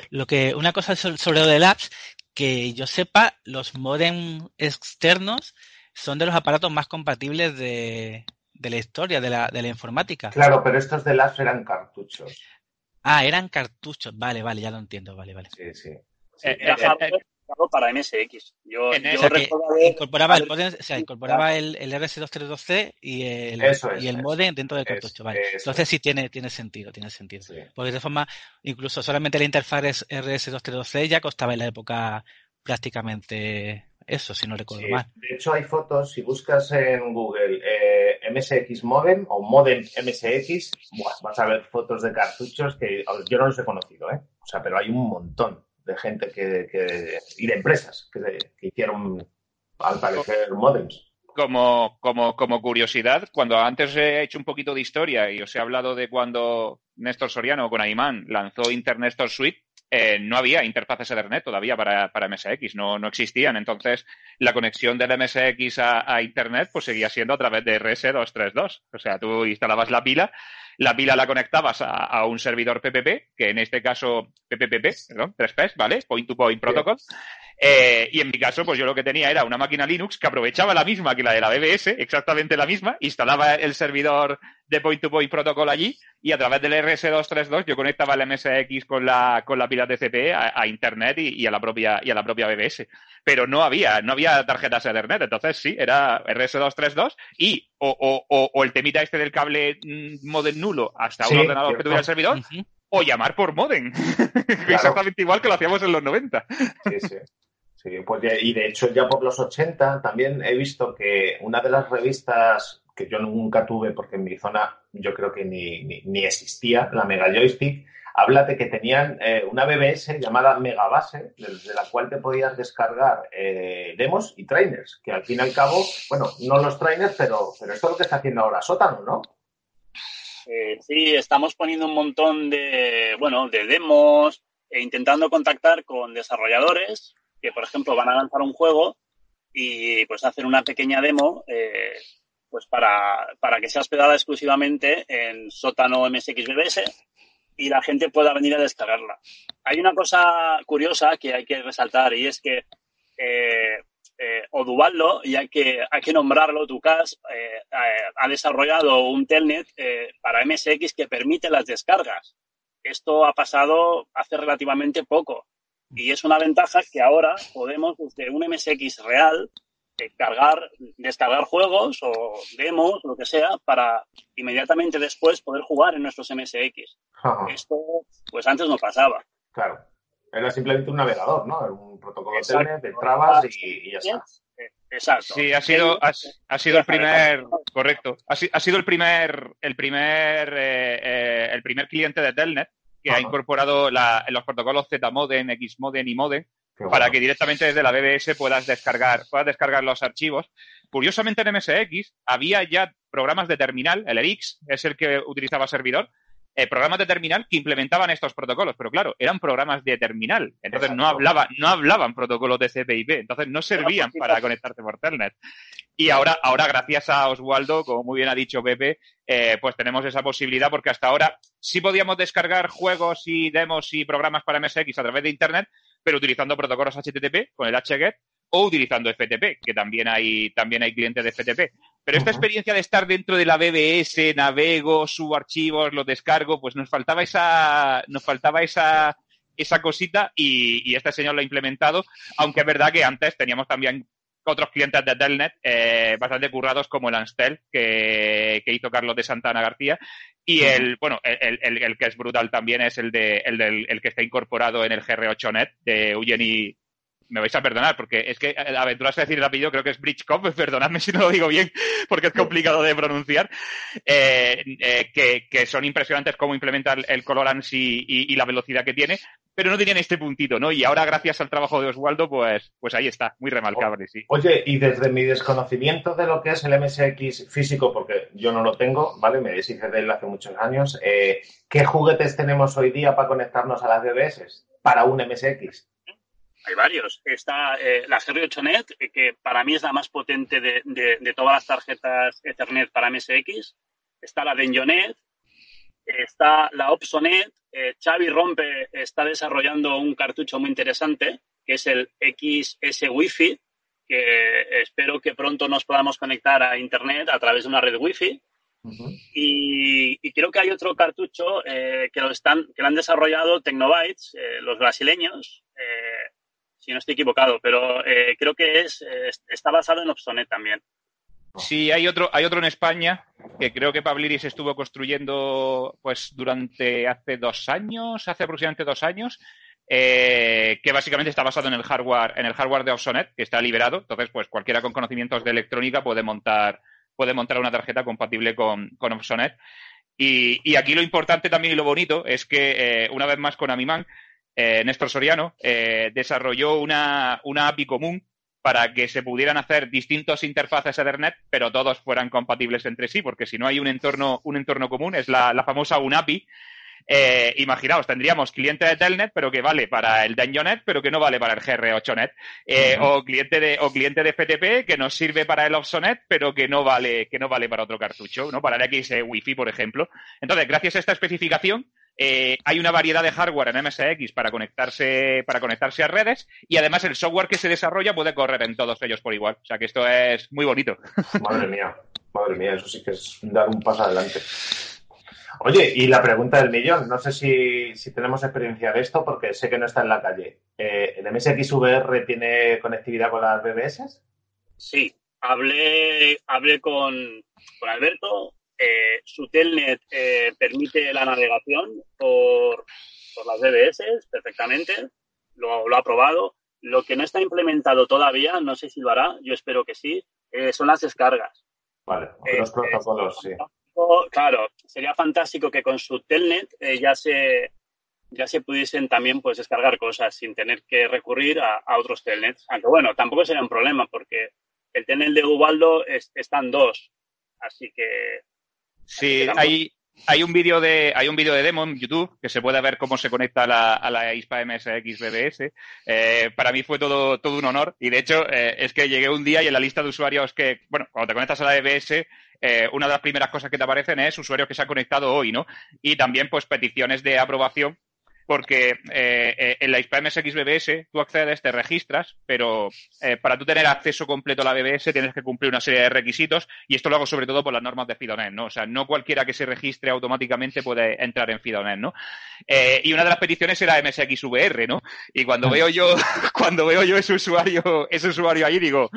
Lo que, una cosa sobre lo de apps, que yo sepa, los modem externos son de los aparatos más compatibles de, la historia, de la, de la informática. Claro, pero estos de las eran cartuchos. Ah, eran cartuchos. Vale, vale, ya lo entiendo. Vale, vale. Sí, sí. Eh, eh, para MSX. Yo, incorporaba, el, modem, o sea, incorporaba el, el RS232C y el, y el modem dentro del cartucho. vale. Entonces sí tiene, tiene sentido, tiene sentido. Porque de forma, incluso solamente la interfaz RS232C ya costaba en la época prácticamente eso, si no recuerdo mal. De hecho, hay fotos, si buscas en Google eh, MSX Modem o Modem MSX, vas a ver fotos de cartuchos que yo no los he conocido, ¿eh? O sea, pero hay un montón de gente que, y de empresas que, hicieron, al parecer, modems. Como, como, como curiosidad, cuando antes he hecho un poquito de historia y os he hablado de cuando Néstor Soriano con Aimán lanzó Internet Store Suite, eh, no había interfaces Ethernet todavía para, para MSX, no, no, existían. Entonces, la conexión del MSX a, Internet pues seguía siendo a través de RS232. O sea, tú instalabas la pila, la pila la conectabas a, un servidor PPP, que en este caso PPPP, perdón, 3Ps, ¿vale? Point to Point Protocol. Eh, y en mi caso, pues yo lo que tenía era una máquina Linux que aprovechaba la misma que la de la BBS, exactamente la misma, instalaba el servidor de Point to Point Protocol allí y a través del RS232 yo conectaba el MSX con la, con la pila TCP a, Internet y, a la propia, y a la propia BBS. Pero no había, no había tarjetas Ethernet, entonces sí, era RS232 y o, o, o, el temita este del cable mm, modem nulo hasta un ordenador que tuviera el servidor, o llamar por modem. Exactamente igual que lo hacíamos en los 90. Sí, sí. Sí, pues y de hecho ya por los 80 también he visto que una de las revistas que yo nunca tuve porque en mi zona yo creo que ni, ni, existía, la Mega Joystick, habla de que tenían eh, una BBS llamada Megabase, desde la cual te podías descargar eh, demos y trainers, que al fin y al cabo, bueno, no los trainers, pero, pero esto es lo que está haciendo ahora Sótano, ¿no? Eh, sí, estamos poniendo un montón de, bueno, de demos e intentando contactar con desarrolladores que, por ejemplo, van a lanzar un juego y pues hacen una pequeña demo eh, pues para, para, que sea hospedada exclusivamente en sótano MSXBBS y la gente pueda venir a descargarla. Hay una cosa curiosa que hay que resaltar y es que eh, eh, Oduvaldo, y hay que, hay que nombrarlo, Tucas, eh, ha desarrollado un telnet para MSX que permite las descargas. Esto ha pasado hace relativamente poco. Y es una ventaja que ahora podemos, desde un MSX real, descargar, descargar juegos o demos, lo que sea, para inmediatamente después poder jugar en nuestros MSX. Esto, pues antes no pasaba. Claro. Era simplemente un navegador, ¿no? Un protocolo Telnet, entrabas y, y ya está. Exacto. Sí, ha sido, ha, sido el primer, correcto, ha, sido el primer, el primer, eh, eh, el primer cliente de Telnet que ha incorporado los protocolos Z-Modem, X-Modem y Modem para que directamente desde la BBS puedas descargar, puedas descargar los archivos. Curiosamente en MSX había ya programas de terminal, el ERIX es el que utilizaba servidor, eh, programas de terminal que implementaban estos protocolos, pero claro, eran programas de terminal, entonces no hablaban, no hablaban protocolos de CPIP, entonces no servían para conectarte por Telnet. Y ahora, ahora gracias a Oswaldo, como muy bien ha dicho Pepe, eh, pues tenemos esa posibilidad porque hasta ahora sí podíamos descargar juegos y demos y programas para MSX a través de Internet, pero utilizando protocolos HTTP con el HGET o utilizando FTP, que también hay, también hay clientes de FTP. Pero esta experiencia de estar dentro de la BBS, navego, subo archivos, los descargo, pues nos faltaba esa, nos faltaba esa, esa cosita y, este señor lo ha implementado, aunque es verdad que antes teníamos también otros clientes de Telnet eh, bastante currados como el Anstel que, hizo Carlos de Santana García. Y el bueno el, el, que es brutal también es el de el, del, el que está incorporado en el GR8net de Eugeni me vais a perdonar, porque es que eh, aventurarse a decir el apellido creo que es Bridgecop, perdonadme si no lo digo bien, porque es complicado de pronunciar, eh, eh, que, son impresionantes cómo implementar el colorance y, la velocidad que tiene, pero no tenían este puntito, ¿no? Y ahora, gracias al trabajo de Oswaldo, pues, pues ahí está, muy remarcable, sí. Oye, y desde mi desconocimiento de lo que es el MSX físico, porque yo no lo tengo, ¿vale? Me deshice de él hace muchos años, ¿qué juguetes tenemos hoy día para conectarnos a las DBS para un MSX? Hay varios. Está eh, la GR8net, eh, que para mí es la más potente de, todas las tarjetas Ethernet para MSX. Está la Denjonet. Está la Opsonet. Eh, Xavi Rompe está desarrollando un cartucho muy interesante, que es el XS Wi-Fi, que espero que pronto nos podamos conectar a Internet a través de una red Wi-Fi. y, creo que hay otro cartucho que, lo están, que lo han desarrollado Tecnobytes, los brasileños, si no estoy equivocado, pero eh, creo que es eh, está basado en Obsonet también. Sí, hay otro, hay otro en España que creo que Pabliris estuvo construyendo pues durante hace dos años, hace aproximadamente dos años, eh, que básicamente está basado en el hardware, en el hardware de Obsonet, que está liberado. Entonces, pues cualquiera con conocimientos de electrónica puede montar, puede montar una tarjeta compatible con, con Obsonet. Y, aquí lo importante también y lo bonito es que, una vez más con Amiman, eh, Néstor Soriano, eh, desarrolló una, una, API común para que se pudieran hacer distintos interfaces Ethernet, pero todos fueran compatibles entre sí, porque si no hay un entorno, un entorno común, es la, la famosa UNAPI. Eh, imaginaos, tendríamos cliente de Telnet, pero que vale para el Denjonet, pero que no vale para el GR8net, eh, o cliente de o cliente de FTP que nos sirve para el Opsonet, pero que no vale que no vale para otro cartucho, no para el X Wi-Fi, por ejemplo. Entonces, gracias a esta especificación, eh, hay una variedad de hardware en MSX para conectarse, para conectarse a redes y además el software que se desarrolla puede correr en todos ellos por igual. O sea que esto es muy bonito. Madre mía, madre mía, eso sí que es dar un paso adelante. Oye, y la pregunta del millón, no sé si, tenemos experiencia de esto porque sé que no está en la calle. Eh, ¿El MSX VR tiene conectividad con las BBS? Sí, hablé, hablé con, con Alberto eh, su telnet eh, permite la navegación por, por las BBS perfectamente, lo, lo, ha probado. Lo que no está implementado todavía, no sé si lo hará, yo espero que sí, eh, son las descargas. Vale, los protocolos, sí. Claro, sería fantástico que con su telnet ya se ya se pudiesen también pues descargar cosas sin tener que recurrir a, otros telnets. Aunque bueno, tampoco sería un problema porque el telnet de Ubaldo es, están dos. Así que Sí, hay, hay un vídeo de hay un vídeo de demo en YouTube que se puede ver cómo se conecta a la, a la ISPA MSX BBS. Eh, para mí fue todo, todo un honor y de hecho eh, es que llegué un día y en la lista de usuarios que, bueno, cuando te conectas a la BBS, eh, una de las primeras cosas que te aparecen es usuarios que se han conectado hoy, ¿no? Y también pues peticiones de aprobación porque eh, eh, en la ISPA MSX BBS tú accedes, te registras, pero eh, para tú tener acceso completo a la BBS tienes que cumplir una serie de requisitos y esto lo hago sobre todo por las normas de Fidonet, ¿no? O sea, no cualquiera que se registre automáticamente puede entrar en Fidonet, ¿no? y una de las peticiones era MSX VR, ¿no? Y cuando veo yo, cuando veo yo ese usuario, ese usuario ahí, digo,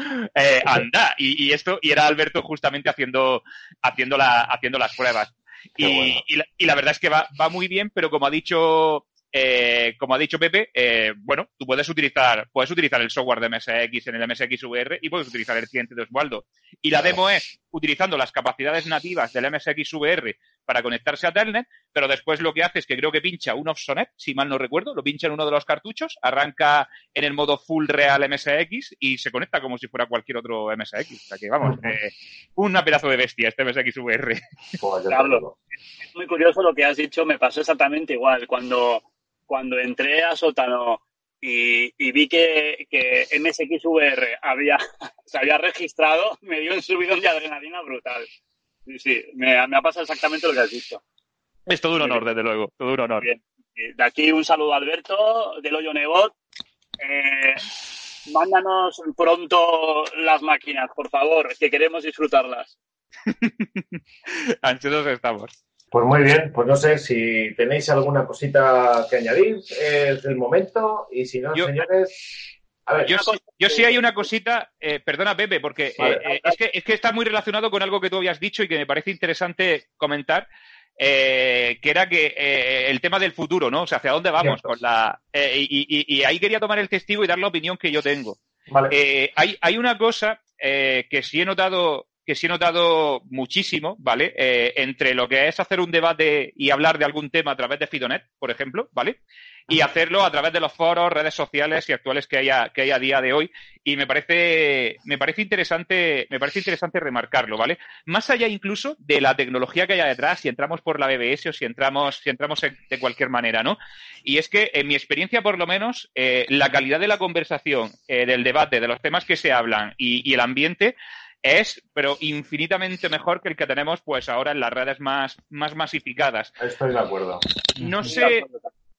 anda, y, esto, y era Alberto justamente haciendo, haciendo, la, haciendo las pruebas. Y, y, la, verdad es que va, va muy bien, pero como ha dicho eh, como ha dicho Pepe, eh, bueno, tú puedes utilizar, puedes utilizar el software de MSX en el MSX VR y puedes utilizar el cliente de Osvaldo. Y la demo es utilizando las capacidades nativas del MSX VR para conectarse a Telnet, pero después lo que hace es que creo que pincha un Offsonet, si mal no recuerdo, lo pincha en uno de los cartuchos, arranca en el modo full real MSX y se conecta como si fuera cualquier otro MSX. O sea que vamos, eh, una pedazo de bestia este MSX VR. Pablo, es muy curioso lo que has dicho, me pasó exactamente igual. Cuando cuando entré a Sótano y, vi que, que, MSXVR había, se había registrado, me dio un subidón de adrenalina brutal. Sí, sí, me, ha pasado exactamente lo que has dicho. Es todo un honor, desde luego, todo un honor. Bien. De aquí un saludo a Alberto, del Hoyo Nebot. Eh, mándanos pronto las máquinas, por favor, que queremos disfrutarlas. Ansiosos estamos. Pues muy bien, pues no sé si tenéis alguna cosita que añadir, es el momento, y si no, señores. A ver. Yo, sí hay una cosita, eh, perdona Pepe, porque eh, eh, es, que, es que está muy relacionado con algo que tú habías dicho y que me parece interesante comentar. que era que el tema del futuro, ¿no? O sea, hacia dónde vamos con la. Y, y, ahí quería tomar el testigo y dar la opinión que yo tengo. Vale. hay, hay una cosa que sí he notado que sí he notado muchísimo, ¿vale? Eh, entre lo que es hacer un debate y hablar de algún tema a través de Fidonet, por ejemplo, ¿vale? Y hacerlo a través de los foros, redes sociales y actuales que hay a, que hay a día de hoy. Y me parece, me parece interesante, me parece interesante remarcarlo, ¿vale? Más allá incluso de la tecnología que haya detrás, si entramos por la BBS o si entramos, si entramos de cualquier manera, ¿no? Y es que, en mi experiencia, por lo menos, eh, la calidad de la conversación, eh, del debate, de los temas que se hablan y, y el ambiente es, pero infinitamente mejor que el que tenemos pues ahora en las redes más, más masificadas. Estoy de acuerdo. No sé,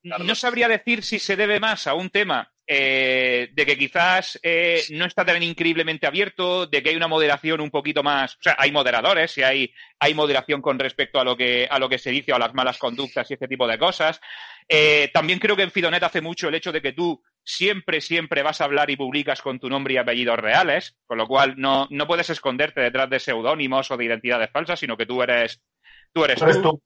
no sabría decir si se debe más a un tema eh, de que quizás eh, no está tan increíblemente abierto, de que hay una moderación un poquito más, o sea, hay moderadores y hay, hay moderación con respecto a lo que a lo que se dice o a las malas conductas y este tipo de cosas. Eh, también creo que en Fidonet hace mucho el hecho de que tú siempre, siempre vas a hablar y publicas con tu nombre y apellidos reales, con lo cual no, no puedes esconderte detrás de seudónimos o de identidades falsas, sino que tú eres tú. Eres tú.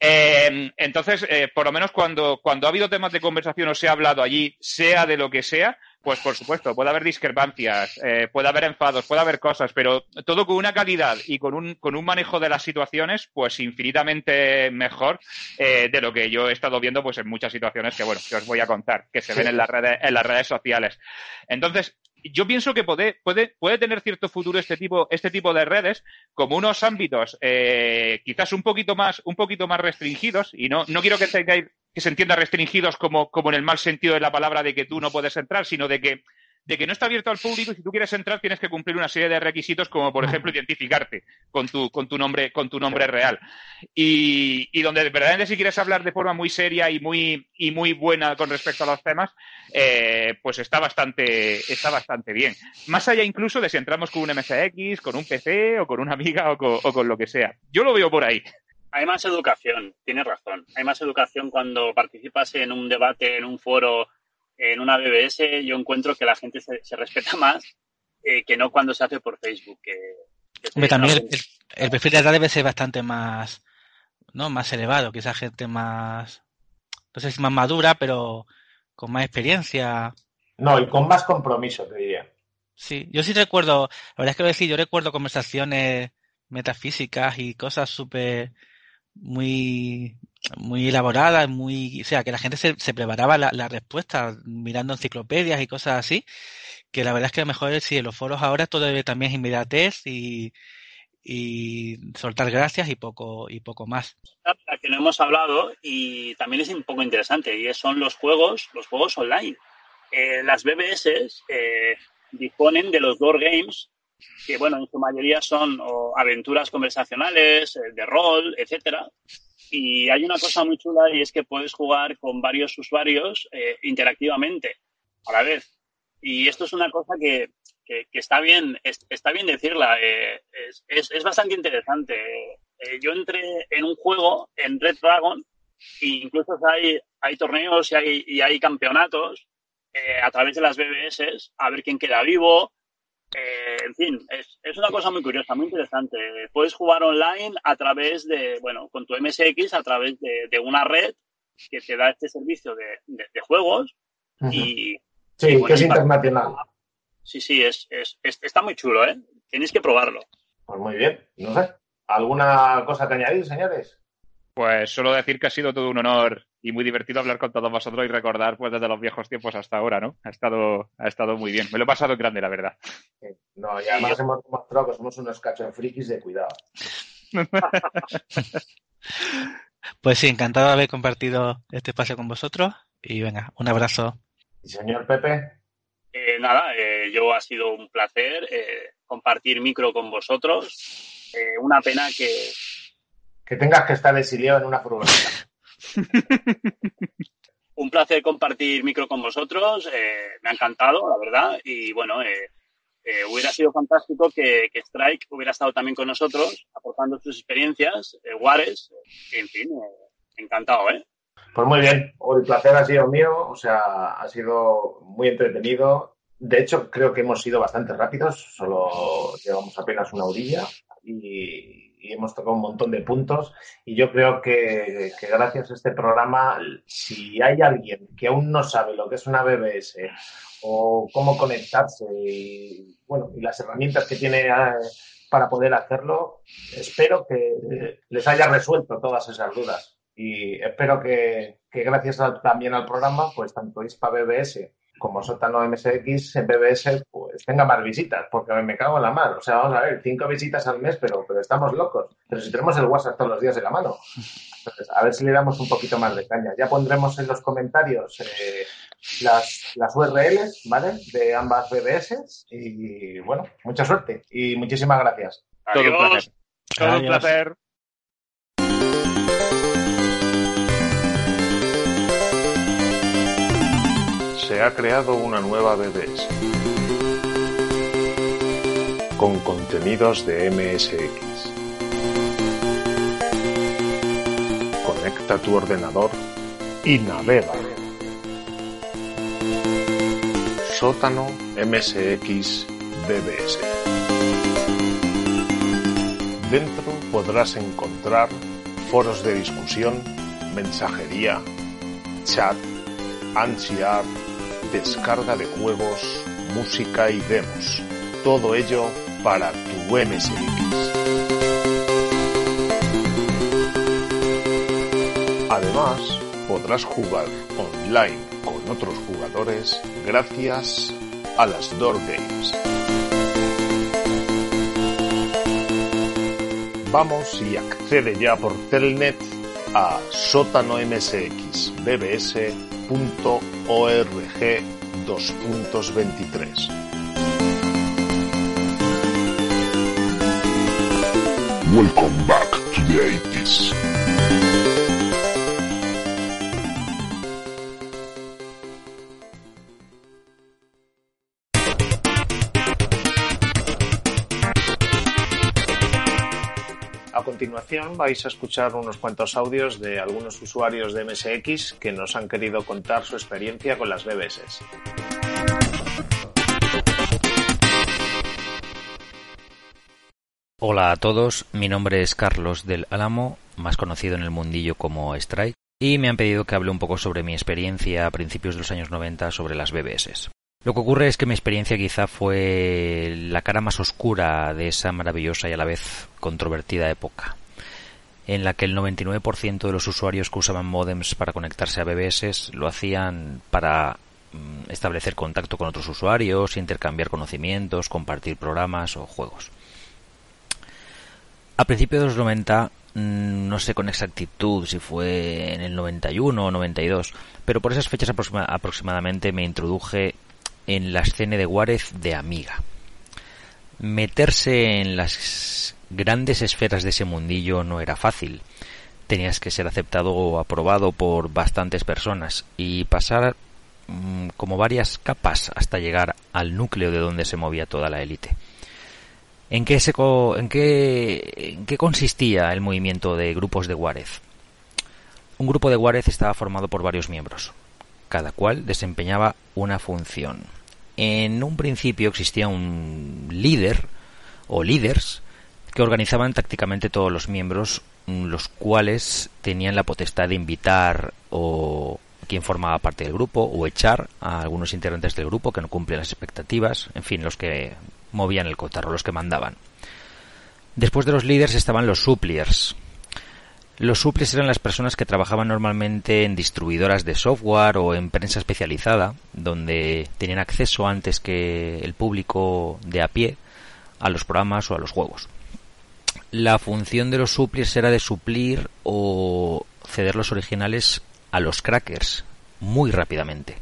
Eh, entonces, eh, por lo menos cuando, cuando ha habido temas de conversación o se ha hablado allí, sea de lo que sea, pues por supuesto, puede haber discrepancias, eh, puede haber enfados, puede haber cosas, pero todo con una calidad y con un, con un manejo de las situaciones, pues infinitamente mejor eh, de lo que yo he estado viendo pues en muchas situaciones que, bueno, que os voy a contar, que se ven en las redes, en las redes sociales. Entonces, yo pienso que puede, puede, puede tener cierto futuro este tipo, este tipo de redes como unos ámbitos eh, quizás un poquito más, un poquito más restringidos, y no, no quiero que tengáis que se entienda restringidos como, como en el mal sentido de la palabra de que tú no puedes entrar, sino de que de que no está abierto al público y si tú quieres entrar tienes que cumplir una serie de requisitos como por ejemplo identificarte con tu, con tu nombre con tu nombre real. Y, y donde verdaderamente si quieres hablar de forma muy seria y muy y muy buena con respecto a los temas eh, pues está bastante está bastante bien. Más allá incluso de si entramos con un MSX con un PC o con una amiga o con, o con lo que sea. Yo lo veo por ahí. Hay más educación, tienes razón. Hay más educación cuando participas en un debate, en un foro, en una BBS. Yo encuentro que la gente se, respeta más eh, que no cuando se hace por Facebook. Que también el, perfil de edad debe ser bastante más, ¿no? Más elevado, quizás gente más, no sé si más madura, pero con más experiencia. No, y con más compromiso, te diría. Sí, yo sí recuerdo, la verdad es que decir, yo recuerdo conversaciones metafísicas y cosas súper muy muy elaboradas, muy, o sea, que la gente se, preparaba la, respuesta mirando enciclopedias y cosas así, que la verdad es que a lo mejor si en los foros ahora todo también es inmediatez y, y soltar gracias y poco y poco más. La que no hemos hablado y también es un poco interesante y son los juegos, los juegos online. Eh, las BBS eh, disponen de los door games que bueno, en su mayoría son aventuras conversacionales, eh, de rol, etcétera. Y hay una cosa muy chula y es que puedes jugar con varios usuarios eh, interactivamente a la vez. Y esto es una cosa que, que, está bien, está bien decirla. Eh, es, es, bastante interesante. yo entré en un juego, en Red Dragon, e incluso hay, hay torneos y hay, y hay campeonatos a través de las BBS, a ver quién queda vivo, eh, en fin, es, es, una cosa muy curiosa, muy interesante. Puedes jugar online a través de, bueno, con tu MSX, a través de, de una red que te da este servicio de, de, juegos. y, sí, que es internacional. Sí, sí, es, es, está muy chulo, ¿eh? Tenéis que probarlo. Pues muy bien, no sé. ¿Alguna cosa que añadir, señores? Pues solo decir que ha sido todo un honor y muy divertido hablar con todos vosotros y recordar pues desde los viejos tiempos hasta ahora, ¿no? Ha estado, ha estado muy bien. Me lo he pasado en grande, la verdad. No, y además hemos demostrado que somos unos cachos frikis de cuidado. pues sí, encantado de haber compartido este espacio con vosotros y venga, un abrazo. ¿Y señor Pepe? Eh, nada, eh, yo ha sido un placer eh, compartir micro con vosotros. Eh, una pena que, que tengas que estar exiliado en una furgoneta. Un placer compartir micro con vosotros, eh, me ha encantado, la verdad, y bueno, eh, eh, hubiera sido fantástico que, que, Strike hubiera estado también con nosotros, aportando sus experiencias, Juárez, en fin, encantado, ¿eh? Pues muy bien, el placer ha sido mío, o sea, ha sido muy entretenido. De hecho, creo que hemos sido bastante rápidos, solo llevamos apenas una orilla y, y hemos tocado un montón de puntos. Y yo creo que, que, gracias a este programa, si hay alguien que aún no sabe lo que es una BBS o cómo conectarse y, bueno, y las herramientas que tiene eh, para poder hacerlo, espero que les haya resuelto todas esas dudas. Y espero que, que gracias también al programa, pues tanto ISPA BBS como sótano MSX en BBS, pues tenga más visitas, porque me cago en la mano. O sea, vamos a ver, cinco visitas al mes, pero, pero estamos locos. Pero si tenemos el WhatsApp todos los días de la mano. Entonces, a ver si le damos un poquito más de caña. Ya pondremos en los comentarios eh, las, las URLs, ¿vale? De ambas BBS. Y bueno, mucha suerte y muchísimas gracias. Todo un placer. Todo un placer. Se ha creado una nueva BBS con contenidos de MSX. Conecta tu ordenador y navega. Sótano MSX BBS. Dentro podrás encontrar foros de discusión, mensajería, chat, ansiar, descarga de juegos, música y demos. Todo ello para tu MSX. Además, podrás jugar online con otros jugadores gracias a las Door Games. Vamos y accede ya por Telnet a Sótano MSX BBS .org 2.23. Welcome back to the 80s. Continuación vais a escuchar unos cuantos audios de algunos usuarios de MSX que nos han querido contar su experiencia con las BBS. Hola a todos, mi nombre es Carlos del Álamo, más conocido en el mundillo como Strike, y me han pedido que hable un poco sobre mi experiencia a principios de los años 90 sobre las BBS. Lo que ocurre es que mi experiencia quizá fue la cara más oscura de esa maravillosa y a la vez controvertida época, en la que el 99% de los usuarios que usaban modems para conectarse a BBS lo hacían para mm, establecer contacto con otros usuarios, intercambiar conocimientos, compartir programas o juegos. A principios de los 90, mm, no sé con exactitud si fue en el 91 o 92, pero por esas fechas aproximadamente me introduje en la escena de Juárez de Amiga. Meterse en las grandes esferas de ese mundillo no era fácil. Tenías que ser aceptado o aprobado por bastantes personas y pasar mm, como varias capas hasta llegar al núcleo de donde se movía toda la élite. ¿En qué, en, qué, ¿En qué consistía el movimiento de grupos de Juárez? Un grupo de Juárez estaba formado por varios miembros. Cada cual desempeñaba una función. En un principio existía un líder o líderes que organizaban tácticamente todos los miembros, los cuales tenían la potestad de invitar o quien formaba parte del grupo o echar a algunos integrantes del grupo que no cumplen las expectativas, en fin, los que movían el cotarro, los que mandaban. Después de los líderes estaban los suppliers. Los suppliers eran las personas que trabajaban normalmente en distribuidoras de software o en prensa especializada, donde tenían acceso antes que el público de a pie a los programas o a los juegos. La función de los suppliers era de suplir o ceder los originales a los crackers muy rápidamente.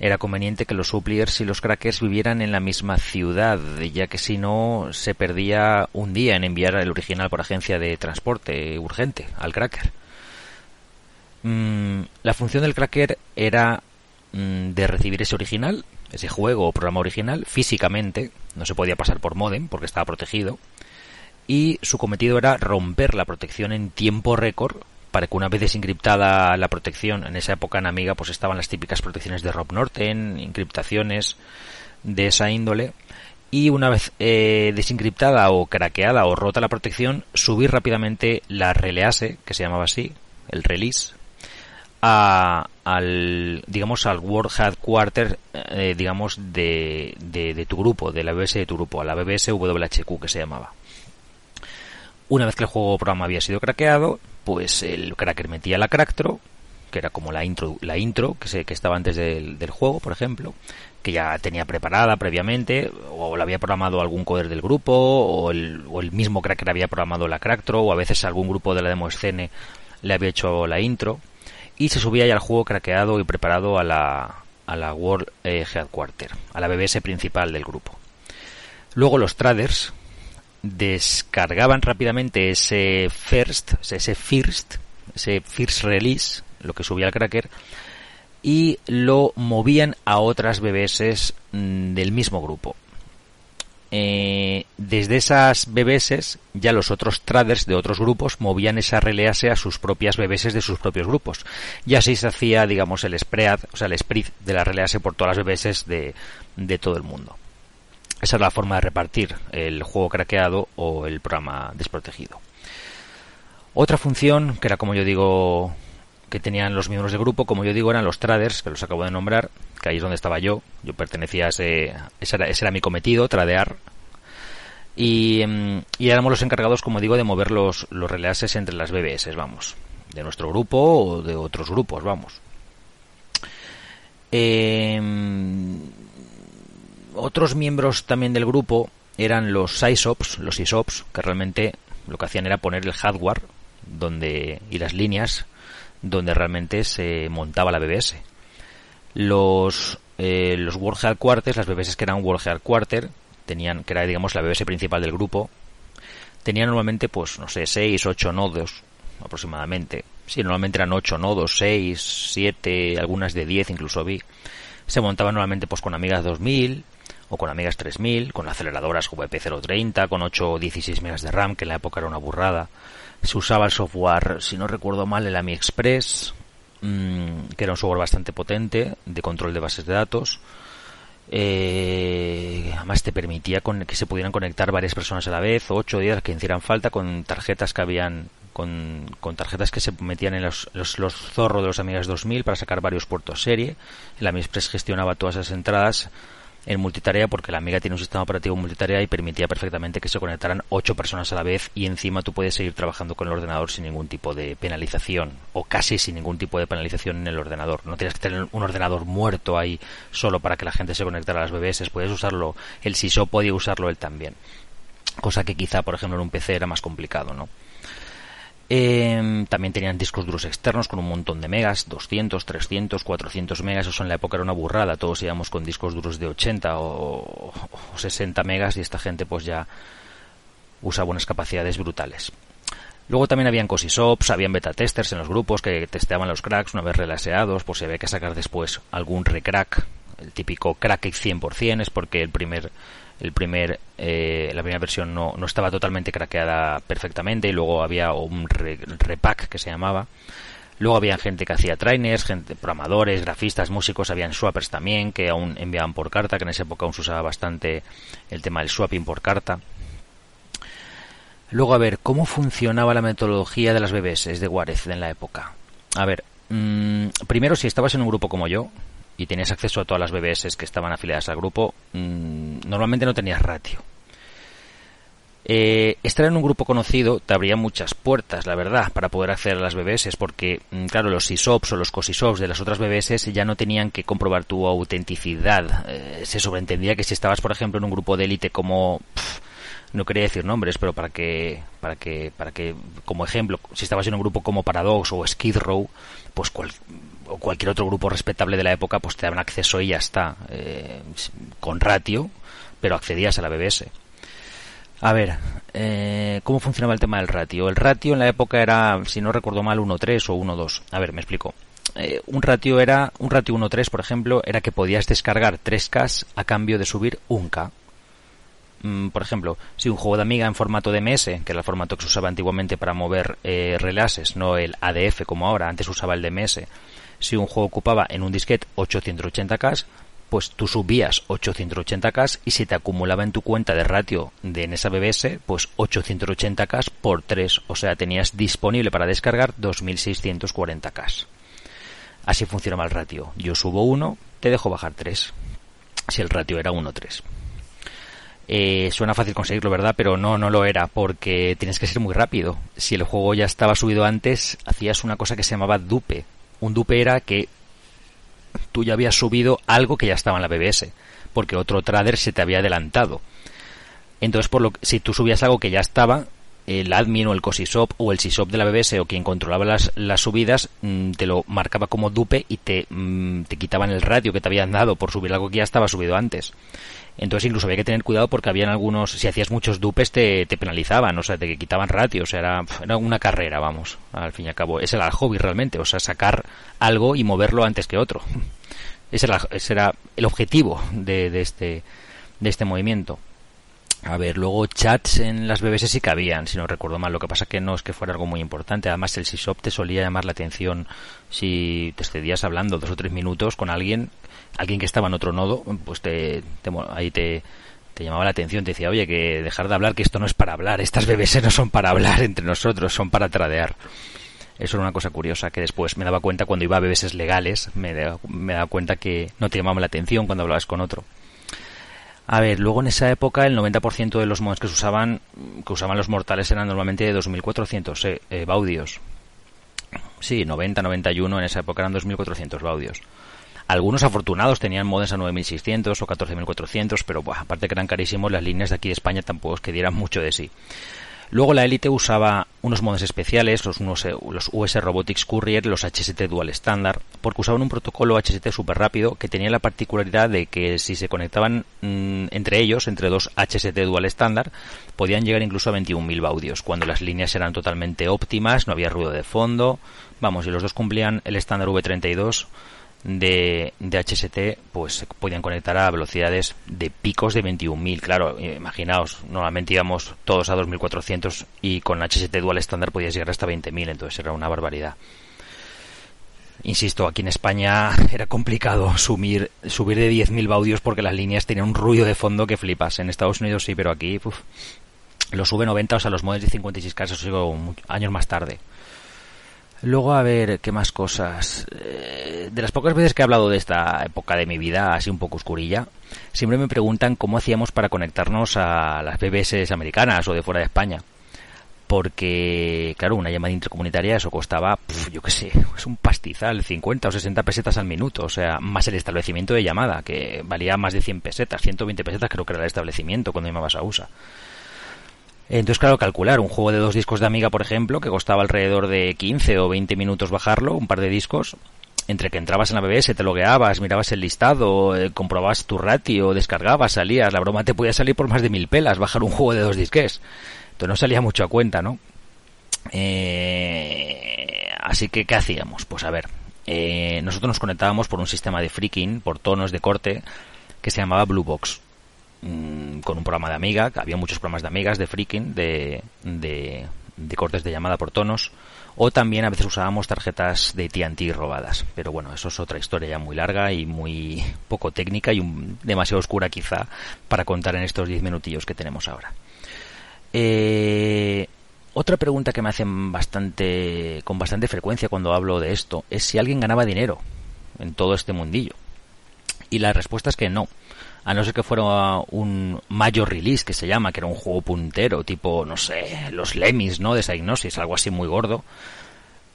Era conveniente que los suppliers y los crackers vivieran en la misma ciudad, ya que si no se perdía un día en enviar el original por agencia de transporte urgente al cracker. Mm, la función del cracker era mm, de recibir ese original, ese juego o programa original, físicamente, no se podía pasar por modem porque estaba protegido, y su cometido era romper la protección en tiempo récord para que una vez desencriptada la protección, en esa época en Amiga pues estaban las típicas protecciones de Rob Norton, encriptaciones de esa índole, y una vez eh, desencriptada o craqueada o rota la protección, subir rápidamente la release, que se llamaba así, el release, a, al digamos al World Headquarter eh, digamos de, de, de, tu grupo, de la BBS de tu grupo, a la BBS WHQ que se llamaba. Una vez que el juego programa había sido craqueado, pues el cracker metía la cracktro, que era como la intro, la intro que, se, que estaba antes del, juego, por ejemplo, que ya tenía preparada previamente, o la había programado algún coder del grupo, o el, o el mismo cracker había programado la cracktro, o a veces algún grupo de la demo escene le había hecho la intro, y se subía ya al juego craqueado y preparado a la, a la World eh, Headquarter, a la BBS principal del grupo. Luego los traders, descargaban rápidamente ese first, ese first, ese first release, lo que subía el cracker, y lo movían a otras BBS mm, del mismo grupo. Eh, desde esas BBS ya los otros traders de otros grupos movían esa release a sus propias BBS de sus propios grupos. Y así se hacía, digamos, el spread, o sea, el spread de la release por todas las BBS de, de todo el mundo. Esa es la forma de repartir el juego craqueado o el programa desprotegido. Otra función, que era como yo digo, que tenían los miembros del grupo, como yo digo, eran los traders, que los acabo de nombrar, que ahí es donde estaba yo. Yo pertenecía a ese, ese era, mi cometido, tradear. Y, mm, y, éramos los encargados, como digo, de mover los, los relases entre las BBS, vamos. De nuestro grupo o de otros grupos, vamos. Eh, otros miembros también del grupo eran los SysOps, los SysOps, que realmente lo que hacían era poner el hardware donde y las líneas donde realmente se montaba la BBS. Los eh, los World Headquarters, las BBS que eran World Headquarter, tenían que era digamos la BBS principal del grupo, tenían normalmente pues no sé, 6, 8 nodos aproximadamente. Sí, normalmente eran 8 nodos, 6, 7, algunas de 10 incluso vi. Se montaban normalmente pues con Amigas 2000 con Amigas 3000, con aceleradoras VP030, con 8 o 16 megas de RAM, que en la época era una burrada. Se usaba el software, si no recuerdo mal, el AmiExpress, mmm, que era un software bastante potente de control de bases de datos. Eh, además te permitía que se pudieran conectar varias personas a la vez, 8 o 10 que hicieran falta, con tarjetas que habían con, tarjetas que se metían en los, los, los zorros de los Amigas 2000 para sacar varios puertos serie. La Mi Express gestionaba todas esas entradas en multitarea porque la Amiga tiene un sistema operativo multitarea y permitía perfectamente que se conectaran ocho personas a la vez y encima tú puedes seguir trabajando con el ordenador sin ningún tipo de penalización o casi sin ningún tipo de penalización en el ordenador. No tienes que tener un ordenador muerto ahí solo para que la gente se conectara a las BBS. Puedes usarlo, el SISO podía usarlo él también. Cosa que quizá, por ejemplo, en un PC era más complicado, ¿no? Eh, también tenían discos duros externos con un montón de megas, 200, 300, 400 megas. Eso en la época era una burrada. Todos íbamos con discos duros de 80 o, 60 megas y esta gente pues ya usa buenas capacidades brutales. Luego también habían cosisops, habían beta testers en los grupos que testeaban los cracks una vez relaseados, por si había que sacar después algún recrack. El típico crack 100% es porque el primer el primer eh, la primera versión no, no, estaba totalmente craqueada perfectamente y luego había un repack que se llamaba. Luego había gente que hacía trainers gente programadores grafistas músicos habían swappers también que aún enviaban por carta que en esa época aún se usaba bastante el tema del swapping por carta. Luego a ver cómo funcionaba la metodología de las BBS de Juárez en la época a ver mmm, primero si estabas en un grupo como yo y tenías acceso a todas las BBS que estaban afiliadas al grupo, mmm, normalmente no tenías ratio. Eh, estar en un grupo conocido te abría muchas puertas, la verdad, para poder acceder a las BBS, porque, mm, claro, los SysOps o los COSISOPs de las otras BBS ya no tenían que comprobar tu autenticidad. Eh, se sobreentendía que si estabas, por ejemplo, en un grupo de élite como... no quería decir nombres, pero para que, para que, para que, como ejemplo, si estabas en un grupo como Paradox o Skid Row, pues cual, o cualquier otro grupo respetable de la época, pues te daban acceso y ya está, eh, con ratio, pero accedías a la BBS. A ver, eh, ¿cómo funcionaba el tema del ratio? El ratio en la época era, si no recuerdo mal, 1.3 o 1.2. A ver, me explico. Eh, un ratio era, un ratio 1.3, por ejemplo, era que podías descargar 3K a cambio de subir 1K. Mm, por ejemplo, si un juego de amiga en formato DMS, que era el formato que se usaba antiguamente para mover eh, relases, no el ADF como ahora, antes usaba el DMS, si un juego ocupaba en un disquete 880K, pues tú subías 880K y si te acumulaba en tu cuenta de ratio de en esa BBS, pues 880K por 3, o sea, tenías disponible para descargar 2640K. Así funcionaba el ratio. Yo subo 1, te dejo bajar 3. Si el ratio era 1-3. Eh, suena fácil conseguirlo, ¿verdad? Pero no, no lo era, porque tienes que ser muy rápido. Si el juego ya estaba subido antes, hacías una cosa que se llamaba dupe, un dupe era que tú ya habías subido algo que ya estaba en la BBS, porque otro trader se te había adelantado. Entonces, por lo si tú subías algo que ya estaba, el admin o el cosisop o el sysop de la BBS o quien controlaba las, las subidas mm, te lo marcaba como dupe y te, mm, te quitaban el radio que te habían dado por subir algo que ya estaba subido antes. Entonces incluso había que tener cuidado porque habían algunos, si hacías muchos dupes te, te penalizaban, o sea, te quitaban ratios, o sea, era, era una carrera, vamos, al fin y al cabo. Ese era el hobby realmente, o sea, sacar algo y moverlo antes que otro. Ese era, ese era el objetivo de, de, este, de este movimiento. A ver, luego chats en las BBS sí cabían, si no recuerdo mal. Lo que pasa que no es que fuera algo muy importante. Además, el SysOp te solía llamar la atención si te excedías hablando dos o tres minutos con alguien alguien que estaba en otro nodo, pues te, ahí te, te llamaba la atención, te decía, oye, que dejar de hablar, que esto no es para hablar, estas BBC no son para hablar entre nosotros, son para tradear. Eso era una cosa curiosa que después me daba cuenta cuando iba a BBS legales, me, me daba cuenta que no te llamaba la atención cuando hablabas con otro. A ver, luego en esa época el 90% de los mods que usaban, que usaban los mortales eran normalmente de 2400 eh, eh, baudios. Sí, 90, 91, en esa época eran 2400 baudios. Algunos afortunados tenían modems a 9600 o 14400, pero aparte que eran carísimos, las líneas de aquí de España tampoco es que dieran mucho de sí. Luego la élite usaba unos modems especiales, los, US Robotics Courier, los HST Dual Standard, porque usaban un protocolo HST súper rápido que tenía la particularidad de que si se conectaban mm, entre ellos, entre dos HST Dual Standard, podían llegar incluso a 21.000 baudios, cuando las líneas eran totalmente óptimas, no había ruido de fondo, vamos, y los dos cumplían el estándar V32 de, de HST pues se podían conectar a velocidades de picos de 21.000. Claro, imaginaos, normalmente íbamos todos a 2.400 y con HST dual estándar podías llegar hasta 20.000, entonces era una barbaridad. Insisto, aquí en España era complicado subir, subir de 10.000 baudios porque las líneas tenían un ruido de fondo que flipas. En Estados Unidos sí, pero aquí uf, lo sube 90, o sea, los modelos de 56 casos sigo años más tarde. Luego, a ver, ¿qué más cosas? Eh, de las pocas veces que he hablado de esta época de mi vida, así un poco oscurilla, siempre me preguntan cómo hacíamos para conectarnos a las BBS americanas o de fuera de España. Porque, claro, una llamada intercomunitaria eso costaba, yo qué sé, es un pastizal, 50 o 60 pesetas al minuto, o sea, más el establecimiento de llamada, que valía más de 100 pesetas, 120 pesetas creo que era el establecimiento cuando llamabas a USA. Entonces, claro, calcular un juego de dos discos de Amiga, por ejemplo, que costaba alrededor de 15 o 20 minutos bajarlo, un par de discos, entre que entrabas en la BBS, te logueabas, mirabas el listado, eh, comprobabas tu ratio, descargabas, salías, la broma te podía salir por más de mil pelas bajar un juego de dos disques. Entonces no salía mucho a cuenta, ¿no? Eh, así que, ¿qué hacíamos? Pues a ver, eh, nosotros nos conectábamos por un sistema de freaking, por tonos de corte, que se llamaba Blue Box. Mm, con un programa de Amiga, había muchos programas de Amigas, de freaking, de, de, cortes de llamada por tonos, o también a veces usábamos tarjetas de TNT robadas. Pero bueno, eso es otra historia ya muy larga y muy poco técnica y demasiado oscura quizá para contar en estos 10 minutillos que tenemos ahora. Eh, otra pregunta que me hacen bastante, con bastante frecuencia cuando hablo de esto es si alguien ganaba dinero en todo este mundillo. Y la respuesta es que no a no ser que fuera un mayor release que se llama, que era un juego puntero, tipo, no sé, los Lemis, ¿no? De Psygnosis, algo así muy gordo.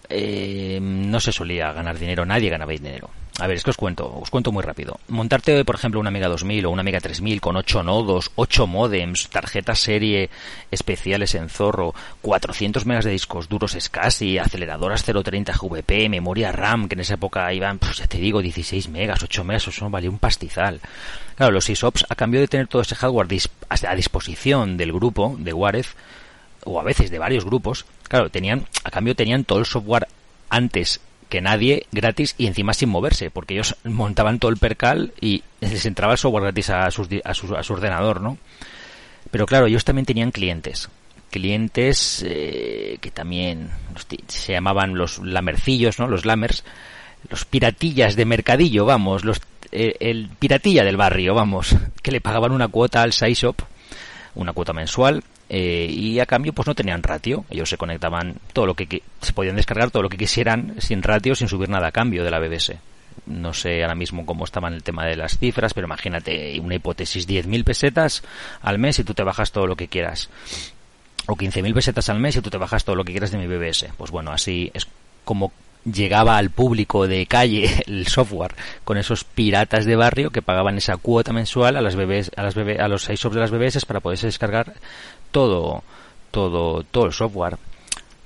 Eh, no se solía ganar dinero, nadie ganaba dinero. A ver, es que os cuento, os cuento muy rápido. Montarte, por ejemplo, una Amiga 2000 o una Amiga 3000 con 8 nodos, 8 modems, tarjetas serie especiales en zorro, 400 megas de discos duros SCSI, aceleradoras 030 GVP, memoria RAM, que en esa época iban, pues ya te digo, 16 megas, 8 megas, eso valía un pastizal. Claro, los ISOPs, a cambio de tener todo ese hardware a disposición del grupo de Warez, o a veces de varios grupos, claro, tenían, a cambio tenían todo el software antes que nadie gratis y encima sin moverse, porque ellos montaban todo el percal y les entraba el software gratis a, sus, a, su, a su ordenador, ¿no? Pero claro, ellos también tenían clientes. Clientes eh, que también se llamaban los lamercillos, ¿no? Los lamers, los piratillas de mercadillo, vamos, los eh, el piratilla del barrio, vamos, que le pagaban una cuota al SciShop, una cuota mensual, eh, y a cambio pues no tenían ratio. Ellos se conectaban todo lo que se podían descargar todo lo que quisieran sin ratio, sin subir nada a cambio de la BBS. No sé ahora mismo cómo estaba en el tema de las cifras, pero imagínate una hipótesis 10.000 pesetas al mes y tú te bajas todo lo que quieras. O 15.000 pesetas al mes y tú te bajas todo lo que quieras de mi BBS. Pues bueno, así es como llegaba al público de calle el software con esos piratas de barrio que pagaban esa cuota mensual a las bebés a las bebé, a los seis de las BBS para poderse descargar todo, todo, todo el software.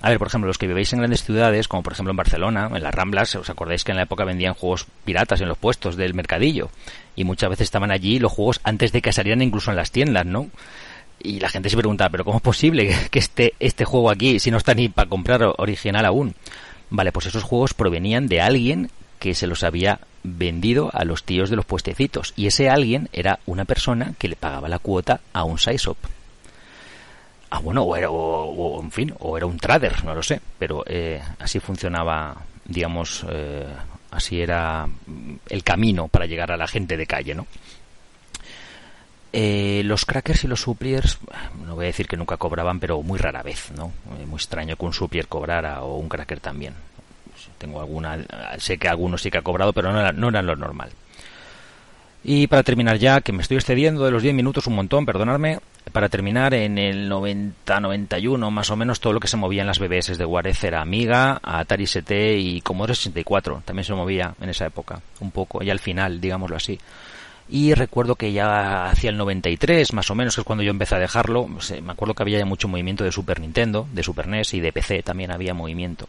A ver, por ejemplo, los que vivéis en grandes ciudades, como por ejemplo en Barcelona, en las Ramblas, os acordáis que en la época vendían juegos piratas en los puestos del mercadillo. Y muchas veces estaban allí los juegos antes de que salieran incluso en las tiendas, ¿no? Y la gente se pregunta, ¿pero cómo es posible que esté este juego aquí si no está ni para comprar original aún? Vale, pues esos juegos provenían de alguien que se los había vendido a los tíos de los puestecitos. Y ese alguien era una persona que le pagaba la cuota a un SciShop. Ah, bueno, o era, o, en fin, o era un trader, no lo sé, pero eh, así funcionaba, digamos, eh, así era el camino para llegar a la gente de calle, ¿no? Eh, los crackers y los suppliers, no voy a decir que nunca cobraban, pero muy rara vez, ¿no? muy extraño que un supplier cobrara o un cracker también. Tengo alguna, sé que algunos sí que ha cobrado, pero no era, no era lo normal. Y para terminar ya, que me estoy excediendo de los 10 minutos un montón, perdonadme, para terminar, en el 90-91 más o menos todo lo que se movía en las BBS de Juárez era Amiga, Atari ST y Commodore 64, también se movía en esa época, un poco, y al final, digámoslo así. Y recuerdo que ya hacia el 93, más o menos, que es cuando yo empecé a dejarlo, me acuerdo que había ya mucho movimiento de Super Nintendo, de Super NES y de PC también había movimiento.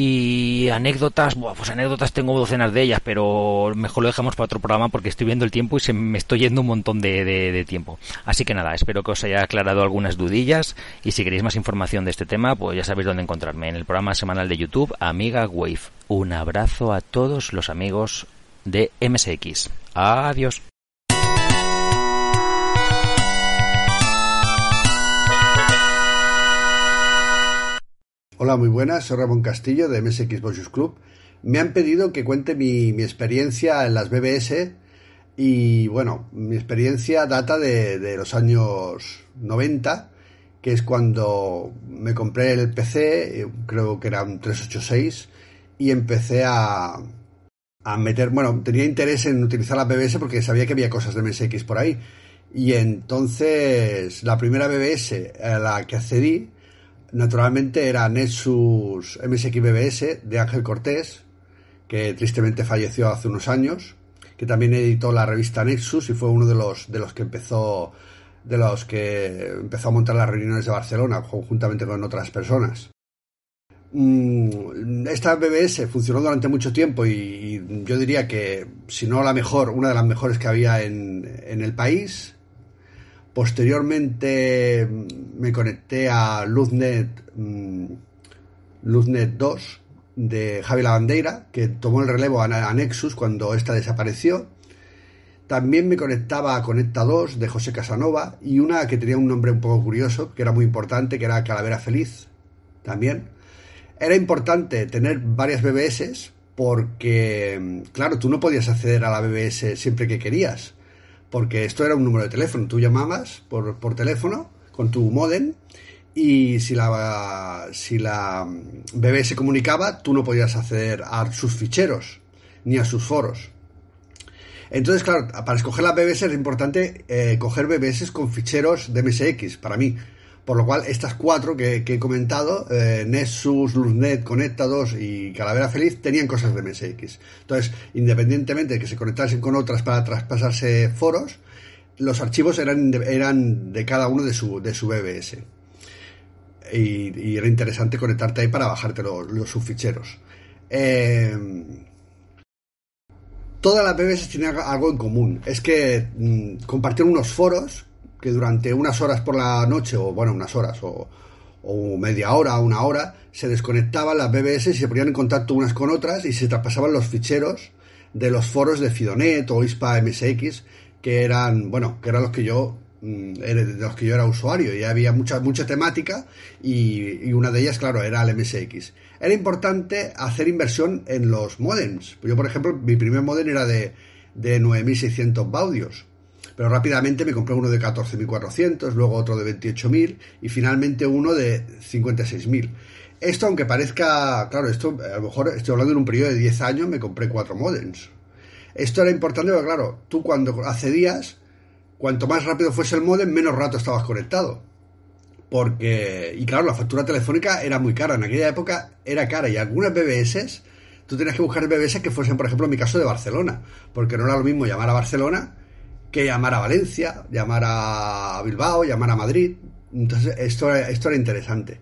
Y anécdotas, pues anécdotas tengo docenas de ellas, pero mejor lo dejamos para otro programa porque estoy viendo el tiempo y se me estoy yendo un montón de, de, tiempo. Así que nada, espero que os haya aclarado algunas dudillas y si queréis más información de este tema, pues ya sabéis dónde encontrarme en el programa semanal de YouTube Amiga Wave. Un abrazo a todos los amigos de MSX. Adiós. Hola, muy buenas, soy Ramón Castillo de MSX Boxus Club me han pedido que cuente mi, experiencia en las BBS y bueno, mi experiencia data de, los años 90, que es cuando me compré el PC, creo que era un 386, y empecé a, a meter, bueno, tenía interés en utilizar la BBS porque sabía que había cosas de MSX por ahí. Y entonces la primera BBS a la que accedí, naturalmente era Nexus MSX BBS de Ángel Cortés, que tristemente falleció hace unos años, que también editó la revista Nexus y fue uno de los de los que empezó de los que empezó a montar las reuniones de Barcelona conjuntamente con otras personas. Mm, esta BBS funcionó durante mucho tiempo y, yo diría que, si no la mejor, una de las mejores que había en, en el país. Posteriormente mm, me conecté a Luznet, mm, Luznet 2 de Javi Lavandeira, que tomó el relevo a, Nexus cuando esta desapareció. También me conectaba a Conecta 2 de José Casanova y una que tenía un nombre un poco curioso, que era muy importante, que era Calavera Feliz, también era importante tener varias BBS porque, claro, tú no podías acceder a la BBS siempre que querías, porque esto era un número de teléfono. Tú llamabas por, por teléfono con tu modem y si la, si la BBS comunicaba, tú no podías acceder a sus ficheros ni a sus foros. Entonces, claro, para escoger la BBS es importante eh, coger BBS con ficheros de MSX, para mí por lo cual, estas cuatro que, he comentado, eh, Nexus, Luznet, Conectados y Calavera Feliz, tenían cosas de MSX. Entonces, independientemente de que se conectasen con otras para traspasarse foros, los archivos eran eran de cada uno de su, de su BBS. Y, era interesante conectarte ahí para bajarte los, los subficheros. Eh, todas las BBS tienen algo en común. Es que mm, compartieron unos foros que durante unas horas por la noche, o bueno, unas horas, o, media hora, una hora, se desconectaban las BBS y se ponían en contacto unas con otras y se traspasaban los ficheros de los foros de Fidonet o ISPA MSX, que eran, bueno, que eran los que yo mm, de los que yo era usuario. Y había mucha mucha temática y, una de ellas claro era el MSX era importante hacer inversión en los modems. Yo por ejemplo mi primer modem era de, de 9600 baudios pero rápidamente me compré uno de 14.400, luego otro de 28.000 y finalmente uno de 56.000. Esto, aunque parezca, claro, esto a lo mejor estoy hablando en un periodo de 10 años, me compré cuatro modems. Esto era importante porque, claro, tú cuando accedías, cuanto más rápido fuese el modem, menos rato estabas conectado. Porque, y claro, la factura telefónica era muy cara. En aquella época era cara y algunas BBS, tú tenías que buscar BBS que fuesen, por ejemplo, en mi caso de Barcelona. Porque no era lo mismo llamar a Barcelona que llamar a Valencia, llamar a Bilbao, llamar a Madrid. Entonces, esto, esto era interesante.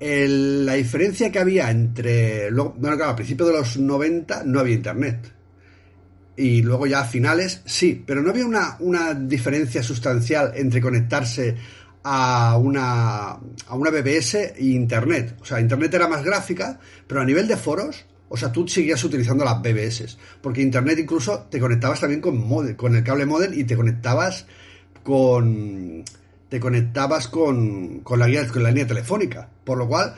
la diferencia que había entre. bueno, claro, a principios de los 90 no había internet. Y luego ya a finales sí, pero no había una, una diferencia sustancial entre conectarse a una, a una BBS e internet. O sea, internet era más gráfica, pero a nivel de foros o sea, tú seguías utilizando las BBS, porque Internet incluso te conectabas también con, el cable modem y te conectabas con te conectabas con, con, la guía, con la línea telefónica, por lo cual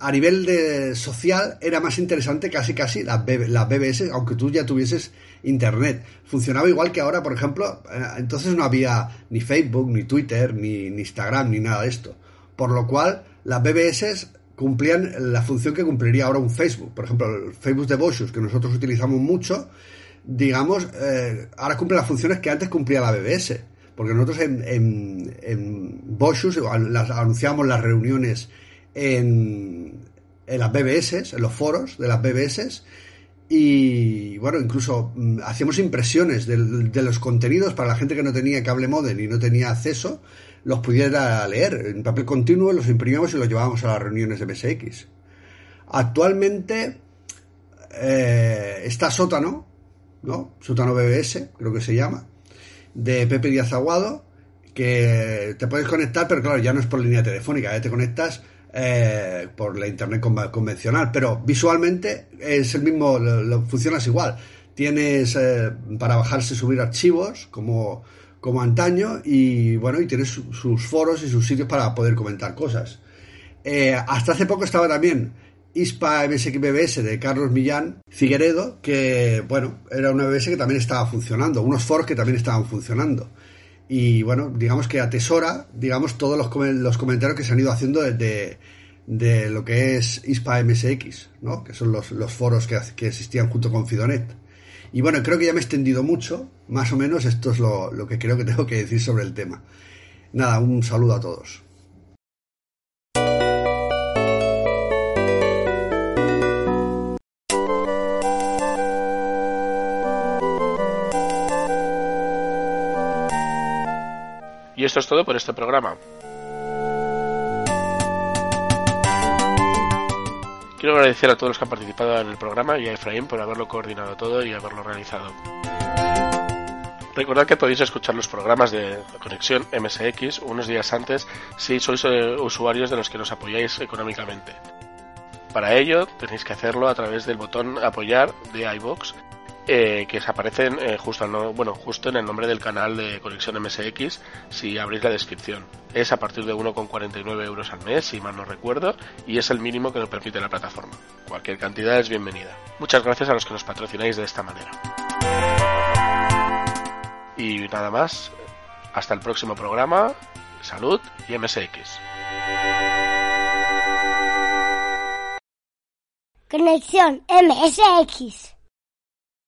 a nivel de social era más interesante casi casi las, BBS, aunque tú ya tuvieses internet. Funcionaba igual que ahora, por ejemplo, eh, entonces no había ni Facebook, ni Twitter, ni, ni Instagram, ni nada de esto. Por lo cual, las BBS cumplían la función que cumpliría ahora un Facebook. Por ejemplo, el Facebook de Boschus, que nosotros utilizamos mucho, digamos, eh, ahora cumple las funciones que antes cumplía la BBS. Porque nosotros en, en, en Boschus anunciamos las reuniones en, en las BBS, en los foros de las BBS, y bueno, incluso mm, hacíamos impresiones de, de, los contenidos para la gente que no tenía cable modem y no tenía acceso los pudiera leer en papel continuo, los imprimíamos y los llevábamos a las reuniones de MSX. Actualmente eh, está Sótano, ¿no? Sótano BBS, creo que se llama, de Pepe Díaz Aguado, que te puedes conectar, pero claro, ya no es por línea telefónica, ¿eh? te conectas eh, por la internet convencional, pero visualmente es el mismo, lo, funcionas igual. Tienes para bajarse, subir archivos, como como antaño y bueno, y tiene sus foros y sus sitios para poder comentar cosas. Eh, hasta hace poco estaba también ISPA MSX BBS de Carlos Millán Figueredo, que bueno, era una BBS que también estaba funcionando, unos foros que también estaban funcionando. Y bueno, digamos que atesora, digamos, todos los, los comentarios que se han ido haciendo de, de, lo que es ISPA MSX, ¿no? Que son los, los foros que, que, existían junto con Fidonet. Y bueno, creo que ya me he extendido mucho, más o menos esto es lo, que creo que tengo que decir sobre el tema. Nada, un saludo a todos. Y esto es todo por este programa. Quiero agradecer a todos los que han participado en el programa y a Efraín por haberlo coordinado todo y haberlo realizado. Recordad que podéis escuchar los programas de Conexión MSX unos días antes si sois eh, usuarios de los que nos apoyáis económicamente. Para ello tenéis que hacerlo a través del botón apoyar de iBox eh, que aparecen eh, justo, bueno, justo en el nombre del canal de Conexión MSX si abrís la descripción. Es a partir de 1,49 euros al mes, si mal no recuerdo, y es el mínimo que nos permite la plataforma. Cualquier cantidad es bienvenida. Muchas gracias a los que nos patrocináis de esta manera. Y nada más, hasta el próximo programa, salud y MSX. Conexión MSX.